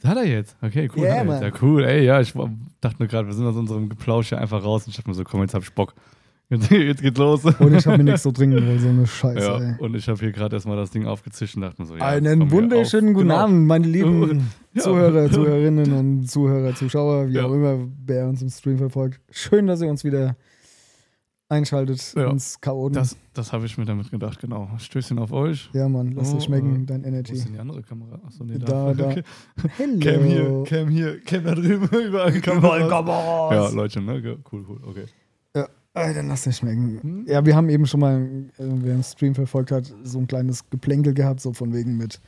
Das hat er jetzt. Okay, cool. Mann. ja, cool. Ey, ja, ich dachte nur gerade, wir sind aus unserem Geplausch hier einfach raus und ich dachte mir so, komm, jetzt hab ich Bock. Jetzt, jetzt geht's los. Und ich habe mir nichts zu trinken wollen, so eine Scheiße, ja, ey. und ich habe hier gerade erstmal das Ding aufgezischt und dachte mir so, ja. Einen wunderschönen guten Genau. Abend, meine lieben Ja. Zuhörer, Zuhörerinnen und Zuhörer, Zuschauer, wie Ja. auch immer, wer uns im Stream verfolgt. Schön, dass ihr uns wieder einschaltet Ja. ins Chaoten. Das, das habe ich mir damit gedacht, genau. Stößchen auf euch. ja, Mann, lass Oh, dir schmecken, äh, dein Wo Energy. ist denn die andere Kamera? Achso, nee, Da, da. Okay. Hello. Cam hier, Cam hier, Cam da drüben, überall Kameras. Kameras. Ja, Leute, ne? Cool, cool, okay. Ey, dann lass dir schmecken. Hm? Ja, wir haben eben schon mal, äh, wer den Stream verfolgt hat, so ein kleines Geplänkel gehabt, so von wegen mit.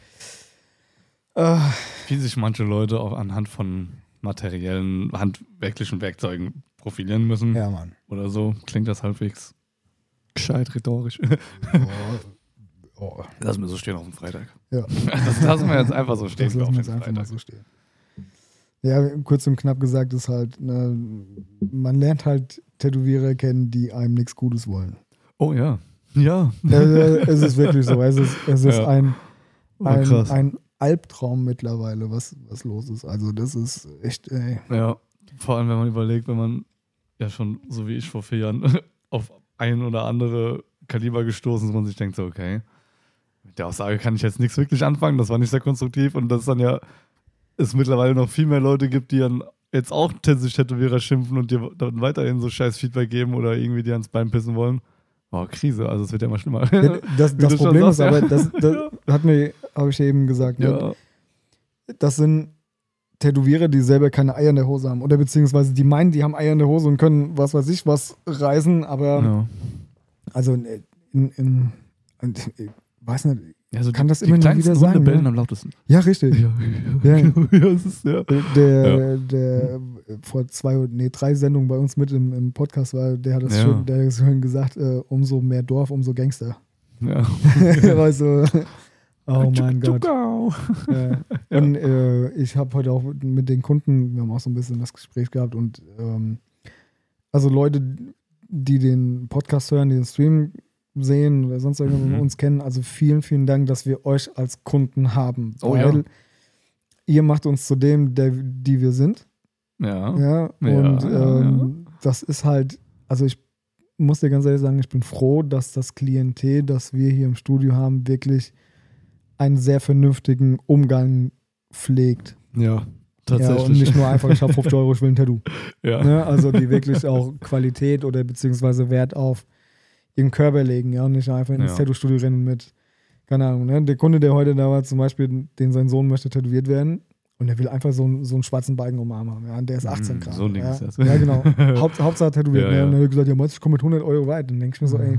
Äh, Wie sich manche Leute auch anhand von materiellen, handwerklichen Werkzeugen profilieren müssen ja, Mann. oder so, klingt das halbwegs gescheit rhetorisch. Oh, oh, Lassen wir so stehen auf dem Freitag. ja. Das lassen wir jetzt einfach so stehen Das lassen auf wir jetzt einfach mal Freitag. so stehen. Ja, kurz und knapp gesagt ist halt, ne, man lernt halt Tätowierer kennen, die einem nichts Gutes wollen. Oh ja. Ja. Äh, es ist wirklich so. Es ist, es ist Ja. ein, Oh, ein, krass. ein Albtraum mittlerweile, was, was los ist. Also, das ist echt, ey. Ja, vor allem, wenn man überlegt, wenn man ja schon, so wie ich vor vier Jahren, auf ein oder andere Kaliber gestoßen ist, man sich denkt so, okay, mit der Aussage kann ich jetzt nichts wirklich anfangen, das war nicht sehr konstruktiv und dass es dann ja es mittlerweile noch viel mehr Leute gibt, die dann jetzt auch sich Tätowierer schimpfen und dir dann weiterhin so scheiß Feedback geben oder irgendwie dir ans Bein pissen wollen. Oh, Krise, also es wird ja immer schlimmer. Das, das Problem ist sagst, aber, ja. das, das hat mir, habe ich eben gesagt, ne? ja, das sind Tätowierer, die selber keine Eier in der Hose haben. Oder beziehungsweise die meinen, die haben Eier in der Hose und können was weiß ich was reisen, aber ja. also in, in, in, in ich weiß nicht, Ja, so Kann das die immer nur kleinsten wieder Hunde sagen, bellen ne? am lautesten. ja richtig. Ja, Ja. ja, ja, ist, ja. Der, der äh, vor zwei, nee, drei Sendungen bei uns mit im, im Podcast war, der hat das schon, der hat das schön gesagt, äh, umso mehr Dorf, umso Gangster. ja. du, oh mein Gott. Ja. Und äh, ich habe heute auch mit den Kunden, wir haben auch so ein bisschen das Gespräch gehabt und ähm, also Leute, die den Podcast hören, die den Stream sehen oder sonst irgendwas Mhm. uns kennen, also vielen, vielen Dank, dass wir euch als Kunden haben. Oh weil ja. ihr macht uns zu dem, der, die wir sind. Ja. Ja, Ja, und ja, ähm, das ist halt, also ich muss dir ganz ehrlich sagen, ich bin froh, dass das Klientel, das wir hier im Studio haben, wirklich einen sehr vernünftigen Umgang pflegt. Ja, Ja, tatsächlich. und nicht nur einfach, ich habe 50 Euro, ich will ein Tattoo. Ja. Ne? Also die wirklich auch Qualität oder beziehungsweise Wert auf ihren Körper legen, ja, und nicht einfach ins Ja. Tattoo-Studio rennen mit, keine Ahnung, ne? Der Kunde, der heute da war, zum Beispiel, den sein Sohn möchte tätowiert werden und der will einfach so, einen- so einen schwarzen Balken um Arm haben, ja, und der ist 18 Mm, Grad. so ein Ding ja. ist das. Ja, genau. Haupt, Hauptsache tätowiert. Ja, ne? ja. Und dann hat er gesagt, ja, ich komme mit 100 Euro weit. Dann denke ich mir so, ey,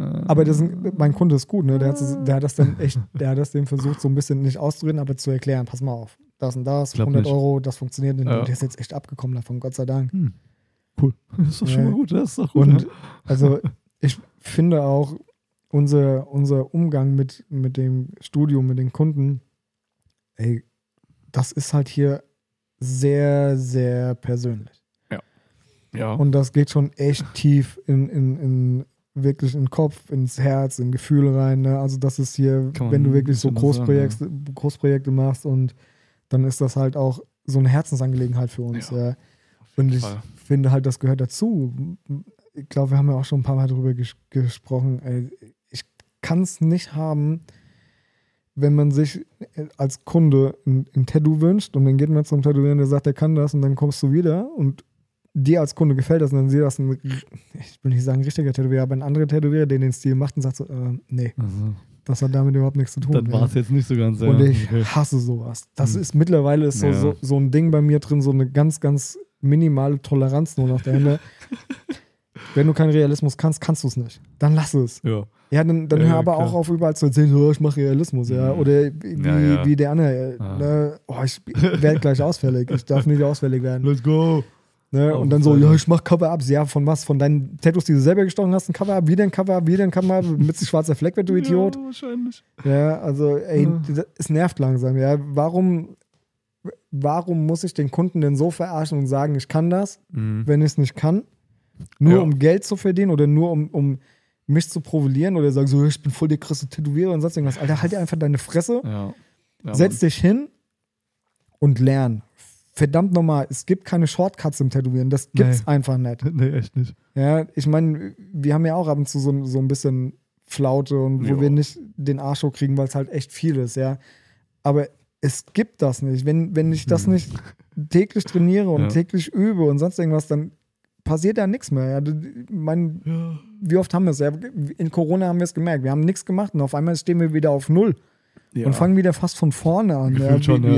aber das mein Kunde ist gut, ne? Der hat, das, der hat das dann echt, der hat das dem versucht, so ein bisschen nicht auszureden, aber zu erklären, pass mal auf, das und das, Glaub 100 nicht. Euro, das funktioniert. Ja. Und der ist jetzt echt abgekommen davon, Gott sei Dank. Hm. Cool. Das ist doch schon Ja. mal gut. Das ist doch gut. Und ne? also ich finde auch unser, unser Umgang mit, mit dem Studium, mit den Kunden, ey, das ist halt hier sehr, sehr persönlich. Ja. Und das geht schon echt tief in, in, in wirklich in den Kopf, ins Herz, in Gefühle rein. Ne? Also das ist hier, Kann wenn du wirklich so so sagen, Großprojekte, Großprojekte machst und dann ist das halt auch so eine Herzensangelegenheit für uns. Ja. Ja. Und ich Fall. finde halt, das gehört dazu. Ich glaube, wir haben ja auch schon ein paar Mal darüber ges gesprochen. Ey, ich kann es nicht haben, wenn man sich als Kunde ein, ein Tattoo wünscht und dann geht man zum Tätowieren, der sagt, er kann das und dann kommst du wieder und dir als Kunde gefällt das und dann sieht das ein, ich will nicht sagen richtiger Tätowierer, aber ein anderer Tätowierer, der den Stil macht und sagt so, äh, nee, Also, das hat damit überhaupt nichts zu tun. das war es jetzt nicht so ganz. Und ich Okay. hasse sowas. Das Hm. ist mittlerweile ist so, Ja. so, so ein Ding bei mir drin, so eine ganz, ganz minimale Toleranz nur noch dahinter. Wenn du keinen Realismus kannst, kannst du es nicht. Dann lass es. Ja. Ja, dann, dann Ja, hör aber klar. auch auf, überall zu erzählen, oh, ich mache Realismus, ja. Mhm. Oder wie, Ja, ja. wie der andere, Ah. ne? oh, ich werde gleich ausfällig. Ich darf nicht ausfällig werden. Let's go. Ne? Und dann so, ja, ich mach Cover-Ups. Ja, von was? Von deinen Tattoos, die du selber gestochen hast, ein Cover-Up, wieder ein Cover-Up, wieder ein Cover-Up, mit sich schwarzer Fleck wird, du Idiot. Ja, wahrscheinlich. Ja, also, ey, Ja. es nervt langsam, ja. Warum, warum muss ich den Kunden denn so verarschen und sagen, ich kann das, Mhm. wenn ich es nicht kann? Nur Ja. um Geld zu verdienen oder nur um, um mich zu profilieren oder sagen so, ich bin voll der krasse Tätowierer und sonst irgendwas. Alter, halt dir einfach deine Fresse, Ja. ja setz dich hin und lernen. Verdammt nochmal, es gibt keine Shortcuts im Tätowieren. Das gibt's Nee. einfach nicht. Nee, echt nicht. Ja, ich meine, wir haben ja auch ab und zu so, so ein bisschen Flaute und wo Jo. wir nicht den Arsch hochkriegen, weil es halt echt viel ist, ja. Aber es gibt das nicht. Wenn, wenn ich das Hm. nicht täglich trainiere und Ja. täglich übe und sonst irgendwas, dann passiert da nichts mehr. Ja. Mein, Ja. wie oft haben wir es? Ja, in Corona haben wir es gemerkt. Wir haben nichts gemacht und auf einmal stehen wir wieder auf Null und fangen wieder fast von vorne an. Ja, schon, Wie-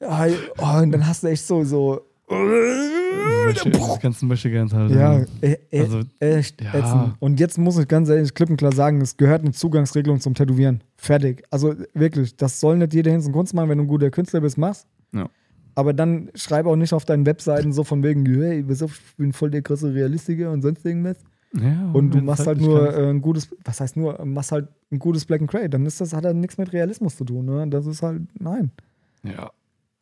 ja. oh, und dann hast du echt so, so Möchte, die ganzen Möchtegans halt. ja, e e Also, echt ja. ätzend. Und jetzt muss ich ganz ehrlich klipp und klar sagen, es gehört eine Zugangsregelung zum Tätowieren. Fertig. Also wirklich, das soll nicht jeder Hinz und Kunst machen, wenn du ein guter Künstler bist, machst. Ja. Aber dann schreib auch nicht auf deinen Webseiten so von wegen, hey, ich bin voll der krasse Realistiker und sonst irgendwas. ja, Und du machst halt nicht nur kannst. äh, ein gutes, was heißt nur, machst halt ein gutes Black and Grey. Dann ist das, hat halt nichts mit Realismus zu tun. Ne? Das ist halt, nein. Ja.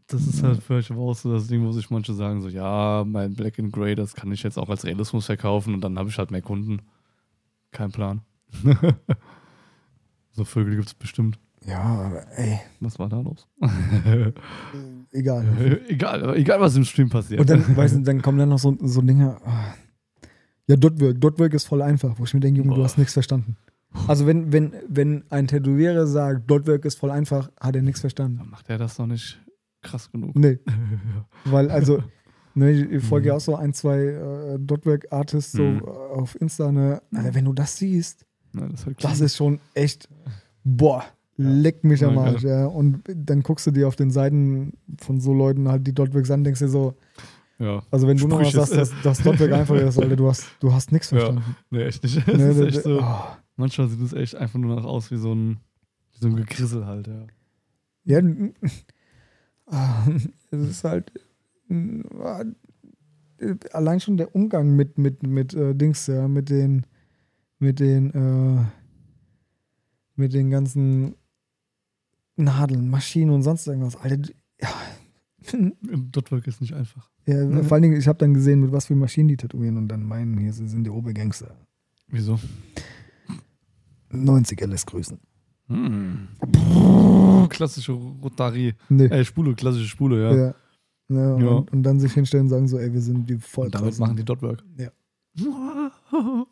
Das ist halt vielleicht aber auch so das Ding, wo sich manche sagen, so, ja, mein Black and Grey, das kann ich jetzt auch als Realismus verkaufen und dann habe ich halt mehr Kunden. Kein Plan. so Vögel gibt es bestimmt. Ja, aber ey, Was war da los? egal. egal, egal, was im Stream passiert. Und dann, weißt du, dann kommen dann noch so, so Dinge. ah. Ja, Dotwork. Dotwork ist voll einfach, wo ich mir denke, Junge, du hast nichts verstanden. Also wenn, wenn, wenn ein Tätowierer sagt, Dotwork ist voll einfach, hat er nichts verstanden. Dann macht er das doch nicht krass genug. Nee, weil also, ne, ich- folge Mhm. ja auch so ein, zwei äh, Dotwork-Artists so Mhm. auf Insta, ne? Alter, wenn du das siehst, Na, das ist halt das ist schon echt, boah, leck mich am Ja, Arsch, ja. Und dann guckst du dir auf den Seiten von so Leuten halt die Dotworks an, denkst dir so, ja. also wenn du noch mal Sprüche. sagst, dass das Dotwork einfach ist, Alter, du hast, du hast nichts Ja. verstanden. Nee, echt nicht. Ne, ist da- echt da- so, oh. Manchmal sieht es echt einfach nur noch aus wie so ein, wie so ein Gekrissel halt, ja. Ja, ah, es ist halt ah, allein schon der Umgang mit, mit, mit äh, Dings, ja, mit den, mit den, äh, mit den ganzen Nadeln, Maschinen und sonst irgendwas. Alter, ja. Dotwork ist nicht einfach. ja Mhm. Vor allen Dingen, ich habe dann gesehen, mit was für Maschinen die tätowieren und dann meinen, hier sie sind die Obergangster. Wieso? 90er lässt grüßen. Hm. Klassische Rotari. Nee. Äh, Spule, klassische Spule, ja. Ja. Ja, Ja. Und, und dann sich hinstellen und sagen so, ey, wir sind die voll Und damit krassen. machen die Dotwork. Ja.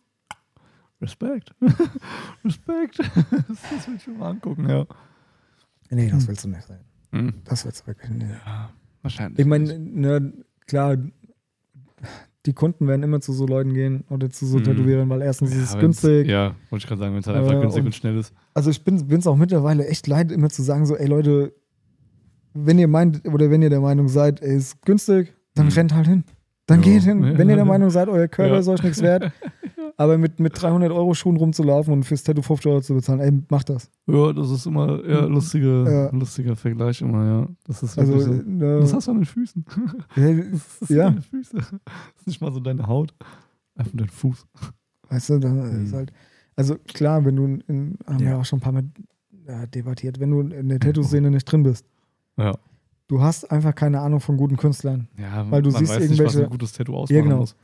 Respekt. Respekt. Das will ich schon mal angucken, ja. Nee, das willst du nicht sein. Hm. Das willst du wirklich nicht. Ja, wahrscheinlich. Ich meine, ne, klar, die Kunden werden immer zu so Leuten gehen oder zu so Mhm. Tätowierern, weil erstens ist es günstig. Ja, wollte ich gerade sagen, wenn es halt einfach Äh, günstig und- und schnell ist. Also ich bin es auch mittlerweile echt leid, immer zu sagen so, ey Leute, wenn ihr meint oder wenn ihr der Meinung seid, ey, ist günstig, dann Mhm. rennt halt hin. Dann Ja. geht hin. Ja. Wenn ihr der Meinung seid, euer Körper Ja. ist euch nichts wert, aber mit, mit 300 Euro Schuhen rumzulaufen und fürs Tattoo 50 Euro zu bezahlen, ey, macht das. Ja, das ist immer eher lustige, Ja. lustiger Vergleich immer, ja. Das ist Also, so. ne, Das hast du an den Füßen. ja, Das ist Ja. deine Füße. Das ist nicht mal so deine Haut. Einfach dein Fuß. Weißt du, dann ist Mhm. halt, also klar, wenn du, in, haben wir Ja. auch schon ein paar Mal äh, debattiert, wenn du in der Tattoo-Szene nicht drin bist, Ja. Du hast einfach keine Ahnung von guten Künstlern. ja Weil du man siehst weiß nicht, was irgendwelche- ein gutes Tattoo ausmachen Ja, genau. muss.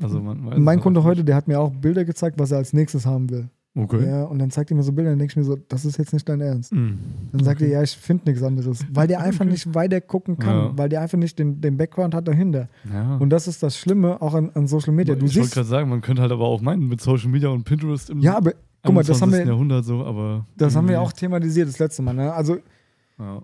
Also mein Kunde heute, der hat mir auch Bilder gezeigt, was er als nächstes haben will. Okay. Ja, und dann zeigt er mir so Bilder, dann denke ich mir so, das ist jetzt nicht dein Ernst. Mhm. Dann sagt Okay. er, ja, ich finde nichts anderes. Weil der einfach nicht weiter gucken kann, Ja. weil der einfach nicht den, den Background hat dahinter. Ja. Und das ist das Schlimme auch an, an Social Media. Du ich wollte gerade sagen, man könnte halt aber auch meinen, mit Social Media und Pinterest im ja, aber guck mal, das haben 21. wir, Jahrhundert so, aber. das haben wir irgendwie- auch thematisiert das letzte Mal. Ne? Also, Ja.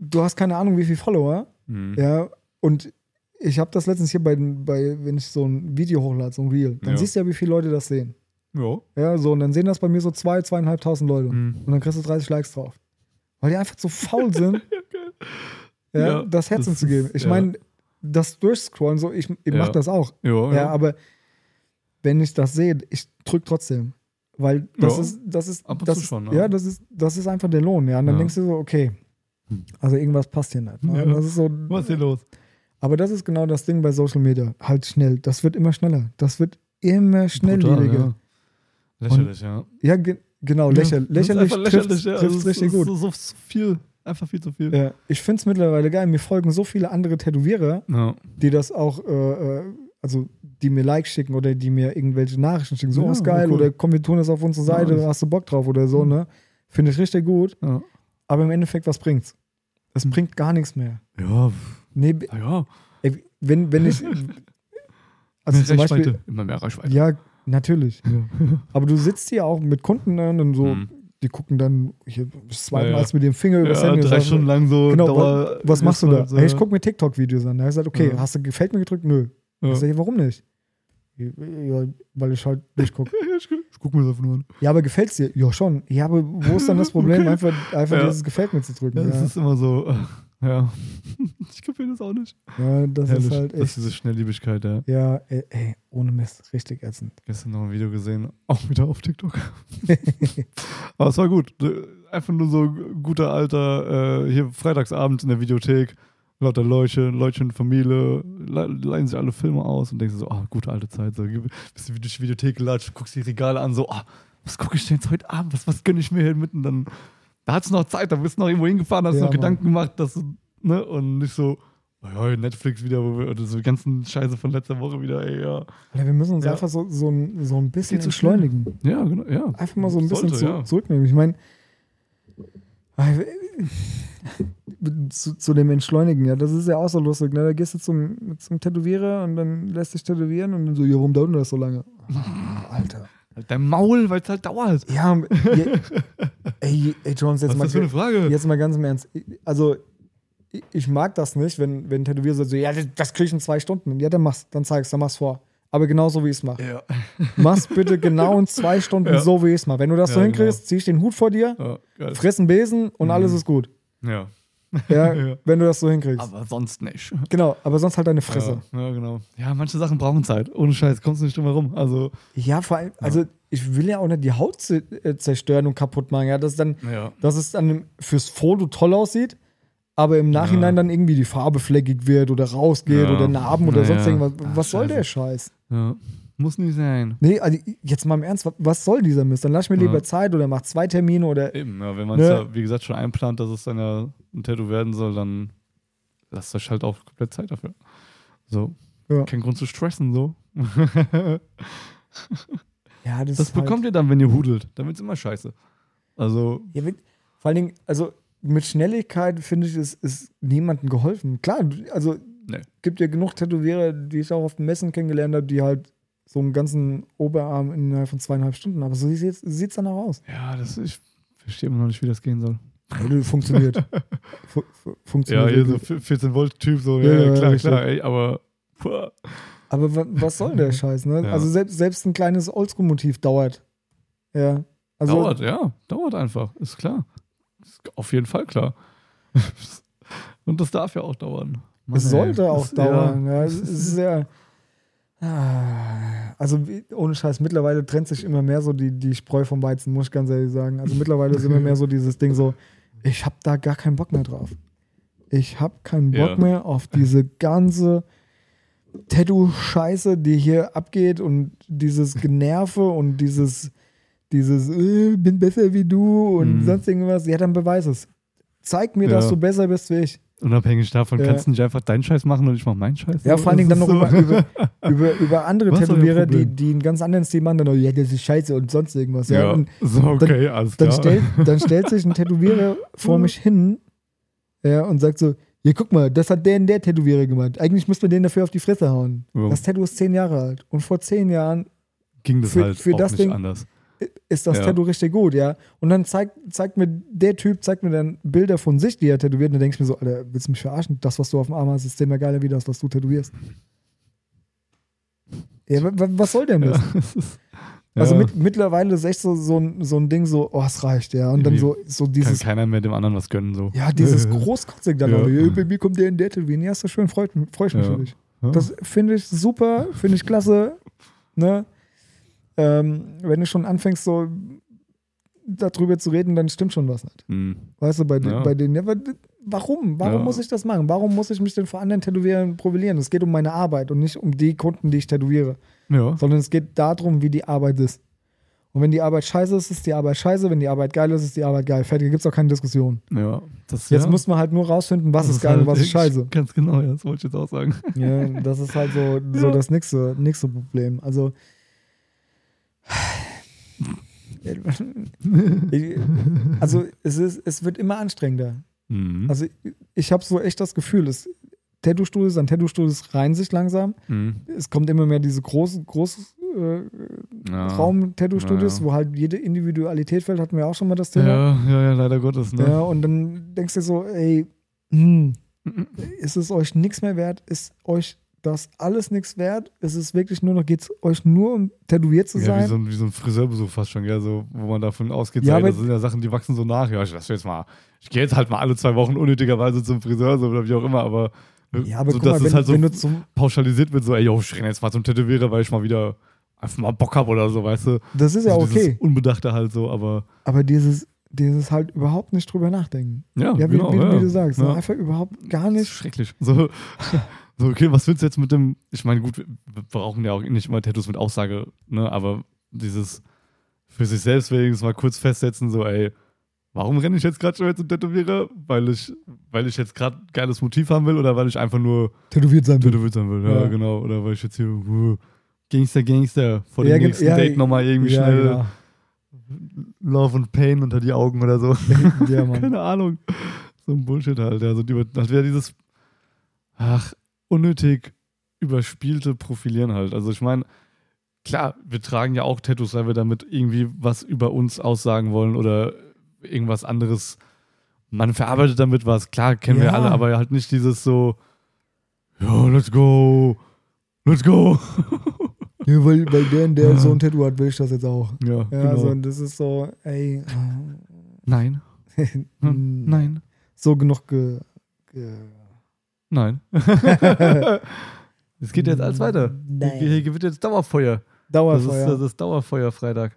Du hast keine Ahnung, wie viele Follower. Mhm. Ja, und ich habe das letztens hier bei, bei, wenn ich so ein Video hochlade, so ein Reel, dann Ja. siehst du ja, wie viele Leute das sehen. Ja. Ja, so, und dann sehen das bei mir so zwei, zweieinhalbtausend Leute. Mhm. Und dann kriegst du 30 Likes drauf. Weil die einfach zu faul sind, ja, Ja, das Herzen das zu geben. Ich ja. meine, das Durchscrollen, so, ich, ich mache das auch. Ja, Ja, aber wenn ich das sehe, ich drücke trotzdem. Weil das ist, das ist, das schon, ja, ja. das ist, das ist einfach der Lohn, ja. Und dann denkst du so, okay. Also irgendwas passt hier nicht. Ne? Ja. Das ist so, Was ist hier los? aber das ist genau das Ding bei Social Media. Halt schnell. Das wird immer schneller. Das wird immer schnelllebiger. Ja. Lächerlich, ja. Ja, ge genau, lächer Ja, das ist lächerlich lächerlich, ja. trifft's Also richtig ist gut. So, so, so viel, einfach viel zu viel. Ja, ich finde es mittlerweile geil. Mir folgen so viele andere Tätowierer, Ja. die das auch, äh, äh, also die mir Likes schicken oder die mir irgendwelche Nachrichten schicken. So Ja, ist geil cool. oder komm, wir tun das auf unsere Seite, Nice. hast du Bock drauf oder so, Mhm. ne? Finde ich richtig gut. Ja. Aber im Endeffekt, was bringt's? Das bringt gar nichts mehr. Ja, Nee, ja. ey, wenn, wenn ich. Also Mehr zum Beispiel. Immer mehr Reichweite. Ja, natürlich. Ja. Aber du sitzt hier auch mit Kunden ne, und so, Mhm. die gucken dann hier das zweite Ja, Mal mit dem Finger übers Ja, Handy. drei Stunden lang so Genau, Dauer. wa- was machst du da? So, Hey, ich gucke mir TikTok-Videos an. Da habe ich gesagt, okay, hast du gefällt mir gedrückt? Nö. Ja. Ich sag, warum nicht? Ja, weil ich halt durchgucke. guck mir das einfach nur an. Ja, aber gefällt's dir? Ja, schon. Ja, aber wo ist dann das Problem, Okay. einfach, einfach Ja. dieses Gefällt mir zu drücken? Ja, Ja, das ist immer so. Ja. Ich kapiere das auch nicht. ja das Herrlich. ist halt Das ist echt. diese Schnelllebigkeit, ja. Ja, ey, ey, ohne Mist, richtig ätzend. Gestern noch ein Video gesehen, auch wieder auf TikTok. Aber es war gut. Einfach nur so guter alter, äh, hier Freitagsabend in der Videothek, lauter Leutchen, Leutchen, Familie, le- leihen sich alle Filme aus und denkst so, ah, gute alte Zeit. So, bist du durch die Videothek gelatscht, guckst die Regale an, so, ah, was gucke ich denn jetzt heute Abend? Was, was gönne ich mir hier mitten? Dann, da hattest du noch Zeit, da bist du noch irgendwo hingefahren, hast Ja, noch Mann. Gedanken gemacht, dass du, ne, und nicht so, oh ja, Netflix wieder, wo wir, oder so die ganzen Scheiße von letzter Woche wieder, ey, ja. Alter, wir müssen uns Ja. einfach so, so, ein, so ein bisschen entschleunigen. Ja, genau, ja. Einfach mal so ein bisschen Sollte, zu, ja. zurücknehmen. Ich meine, zu, zu dem Entschleunigen, ja, das ist ja auch so lustig. Ne? Da gehst du zum, zum Tätowierer und dann lässt dich tätowieren und dann so, ja, warum dauert das so lange? Ah, Alter. Dein Maul, weil es halt dauert. Ja, ja ey, ey, Jones, jetzt Was mal, ist das für eine Frage? jetzt mal ganz im Ernst. Also, ich- ich mag das nicht, wenn, wenn ein Tätowierer sagt, so, ja, das- das krieg ich in zwei Stunden. Ja, dann mach's, dann zeig's, dann mach's vor. Aber genauso wie ich es mache. Ja. Mach's bitte genau in zwei Stunden Ja. so, wie ich es mache. Wenn du das so Ja, hinkriegst, zieh ich den Hut vor dir, ja friss einen Besen und Mhm. alles ist gut. Ja. Ja, Ja. wenn du das so hinkriegst. Aber sonst nicht. genau, aber sonst halt deine Fresse. Ja, ja, genau. Ja, manche Sachen brauchen Zeit. Ohne Scheiß, kommst du nicht drum herum. Also, Ja, vor allem, also ich will ja auch nicht die Haut äh, zerstören und kaputt machen. Ja, dass, dann, ja. dass es dann fürs Foto toll aussieht, aber im Nachhinein dann irgendwie die Farbe fleckig wird oder rausgeht Ja. oder Narben oder Ja, sonst ja. irgendwas. Ach, Was soll scheiße. der Scheiß? Ja. Muss nicht sein. Nee, also jetzt mal im Ernst, wa- was soll dieser Mist? Dann lass mir Ja. lieber Zeit oder mach zwei Termine oder. Eben, ja, wenn man es Ne? ja, wie gesagt, schon einplant, dass es dann ja ein Tattoo werden soll, dann lasst euch halt auch komplett Zeit dafür. So. Ja. Kein Grund zu stressen, so. Ja, das, Das ist halt, bekommt ihr dann, wenn ihr hudelt. Dann wird's immer scheiße. Also, Ja, mit, vor allen Dingen, also mit Schnelligkeit finde ich, ist, ist niemandem geholfen. Klar, also Nee. gibt ja genug Tätowierer, die ich auch auf Messen kennengelernt habe, die halt so einen ganzen Oberarm innerhalb von zweieinhalb Stunden. Aber so sieht es dann auch aus. ja, das, ich verstehe immer noch nicht, wie das gehen soll. Ja, Funktioniert. Fu fu Ja, funktioniert. hier so wirklich. 14 Volt Typ, so, Ja, ja, klar, klar, ey, aber puh, Aber wa was soll der Scheiß, ne? Ja. Also selbst, selbst ein kleines Oldschool-Motiv dauert. Ja. Also, dauert, ja, dauert einfach, ist klar. Ist auf jeden Fall klar. Und das darf ja auch dauern. Mann, Es ey. sollte auch Das- dauern. Ja, das es ist- sehr. Ah, Also ohne Scheiß, mittlerweile trennt sich immer mehr so die, die Spreu vom Weizen, muss ich ganz ehrlich sagen. Also mittlerweile ist immer mehr so dieses Ding so, ich habe da gar keinen Bock mehr drauf. Ich habe keinen Bock Ja. mehr auf diese ganze Tattoo-Scheiße, die hier abgeht und dieses Generve und dieses, dieses äh, bin besser wie du und Mhm. sonst irgendwas. Ja, dann beweis es. Zeig mir, dass Ja. du besser bist wie ich. Unabhängig davon, Ja. kannst du nicht einfach deinen Scheiß machen und ich mach meinen Scheiß. Ja, So, vor allen Dingen dann noch ist über, über, über, andere Was Tätowierer, die, die einen ganz anderen Stil machen, dann ja, das ist scheiße und sonst irgendwas. Ja, Ja, Und so, okay, alles dann, klar. stellt, dann stellt sich ein Tätowierer vor mich hin ja, und sagt so, ja, guck mal, das hat der und der Tätowierer gemacht. Eigentlich müsste man den dafür auf die Fresse hauen. Ja. Das Tattoo ist zehn Jahre alt. Und vor zehn Jahren Ging das für- halt für auch das nicht Ding- anders. Ist das Ja. Tattoo richtig gut, ja. Und dann zeigt, zeigt mir, der Typ zeigt mir dann Bilder von sich, die er tätowiert. Und dann denke ich mir so, Alter, willst du mich verarschen? Das, was du auf dem Arm hast, ist zehnmal geiler wie das, was du tätowierst. Ja, wa- wa- was soll denn das? Ja, Also ja, mit, mittlerweile ist echt so, so, ein, so ein Ding so, oh, es reicht, ja. Und dann so, so kann dieses, keiner mehr dem anderen was gönnen, so. ja, dieses großkotzig dann Ja. Ja, bei mir kommt der in der tätowieren. Ja, ist das schön, freut, ich mich Ja. für dich. Ja. Das finde ich super, finde ich klasse. Ne? Ähm, wenn du schon anfängst, so darüber zu reden, dann stimmt schon was nicht. Hm. Weißt du, bei, den- Ja. bei denen, ja, wa- warum? Warum Ja. muss ich das machen? Warum muss ich mich denn vor anderen Tätowierern profilieren? Es geht um meine Arbeit und nicht um die Kunden, die ich tätowiere, sondern es geht darum, wie die Arbeit ist. Und wenn die Arbeit scheiße ist, ist die Arbeit scheiße. Wenn die Arbeit geil ist, ist die Arbeit geil. Fertig, gibt es auch keine Diskussion. ja. Das, Jetzt ja. muss man halt nur rausfinden, was Das ist geil und halt was ist scheiße. Ganz genau, ja, das wollte ich jetzt auch sagen. Ja, das ist halt so, so das nächste, nächste Problem. Also. Ich, also es, ist, es wird immer anstrengender. Mhm. Also ich habe so echt das Gefühl, es Tattoo-Studios, an Tattoo-Studios reihen sich langsam. Mhm. Es kommt immer mehr diese großen, großen äh, Ja. Raum-Tattoo-Studios, Ja. wo halt jede Individualität fällt, hatten wir auch schon mal das Thema. Ja, ja, ja, leider Gottes, ne? Ja, und dann denkst du so, ey, hm, ist es euch nichts mehr wert? Ist euch das alles nichts wert? Ist es wirklich nur noch, geht es euch nur um tätowiert zu Ja, wie sein? so, ein, wie so ein Friseurbesuch fast schon, gell? So, wo man davon ausgeht, Ja, aber- das sind ja Sachen, die wachsen so nach. Ja, ich lass jetzt mal, ich gehe jetzt halt mal alle zwei Wochen unnötigerweise zum Friseur so, oder wie auch immer, aber, ja, aber so, guck mal, dass wenn, es halt so zum, pauschalisiert wird, so, ey, yo, ich renne jetzt mal zum Tätowierer, weil ich mal wieder einfach mal Bock hab oder so, weißt du? das ist ja Also okay, Unbedachte halt so, aber aber dieses, dieses halt überhaupt nicht drüber nachdenken. ja, Ja, wie, genau, wie, ja. wie du sagst, ja. einfach überhaupt gar Das ist nicht. schrecklich. So, so, okay, was willst du jetzt mit dem, ich meine, gut, wir brauchen ja auch nicht immer Tattoos mit Aussage, ne, aber dieses für sich selbst wenigstens mal kurz festsetzen, so, ey, warum renne ich jetzt gerade schon zum Tätowierer? Weil ich, weil ich jetzt gerade geiles Motiv haben will oder weil ich einfach nur Tätowiert sein will. tätowiert sein will, ja, Ja. genau, oder weil ich jetzt hier, uh, Gangster, Gangster, vor dem Ja, nächsten ja, Date nochmal irgendwie schnell. Love und Pain unter die Augen oder so. ja. Keine Ahnung. So ein Bullshit halt. Also halt wieder dieses, ach, unnötig überspielte Profilieren halt. Also ich meine, klar, wir tragen ja auch Tattoos, weil wir damit irgendwie was über uns aussagen wollen oder irgendwas anderes. Man verarbeitet damit was, klar, kennen wir Ja. alle, aber halt nicht dieses so, ja, let's go, let's go. Ja, weil, weil der, der Ja. so ein Tattoo hat, will ich das jetzt auch. Ja, Ja, genau. also das ist so, ey. nein, hm, nein, So genug ge, ge nein. Es geht jetzt alles weiter. Nein. Hier, hier wird jetzt Dauerfeuer. Das ist Dauerfeuer. das ist Dauerfeuer Freitag.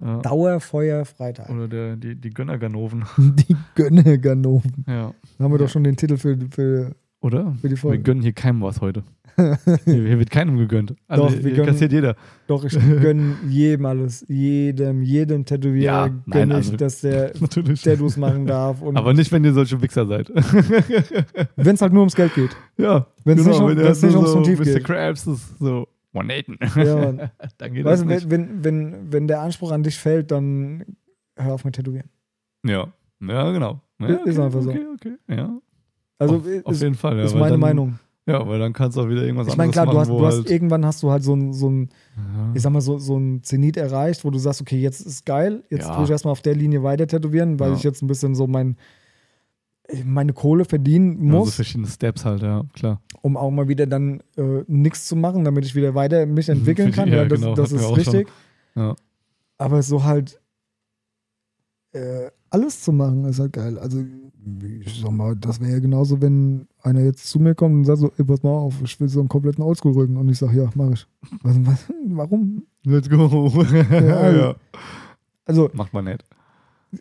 Ja. Dauerfeuer Freitag. Oder der, die, die Gönnerganoven. Die Gönnerganoven. Ja. Da haben wir doch schon den Titel für, für, Oder? für die Wir Folge. gönnen hier keinem was heute. hier, wird keinem gegönnt. Also Doch, hier, wir gönnen- kassiert jeder. Doch, ich gönne jedem alles. Jedem, jedem Tätowierer Ja, gönne nein, ich, also- dass der Natürlich. Tattoos machen darf. Aber nicht, wenn ihr solche Wichser seid. wenn es halt nur ums Geld geht. ja. Wenn's genau, nicht wenn wenn's nicht so, ums Motiv Mr. geht. Krabs ist so, one Nathan. Ja. Dann geht Weißt das du, nicht. wenn, wenn, wenn, der Anspruch an dich fällt, dann hör auf mit Tätowieren. Ja. Ja, genau. Ja, Ist einfach so. Okay, okay. Ja. Also auf, auf ist, jeden Fall. Ja, ist meine Meinung. Ja, weil dann kannst du auch wieder irgendwas Ich meine, anderes klar, du machen, hast, wo du hast halt, irgendwann hast du halt so ein, so ein, ja. ich sag mal, so, so ein Zenit erreicht, wo du sagst, okay, jetzt ist geil, jetzt Ja. tue ich erstmal auf der Linie weiter tätowieren, weil Ja. ich jetzt ein bisschen so mein, meine Kohle verdienen muss, verschiedene Steps halt, ja, klar. um auch mal wieder dann äh, nichts zu machen, damit ich wieder weiter mich entwickeln Für die- kann. ja, das, genau, das ist richtig. Aber so halt äh, alles zu machen, ist halt geil. Also, ich sag mal, das wäre ja genauso, wenn einer jetzt zu mir kommt und sagt so, ey, pass mal auf, ich will so einen kompletten Oldschool-Rücken. Und ich sag, ja, mach ich. Was, was, warum? Let's go. Ja, ja. Also, Macht man nicht.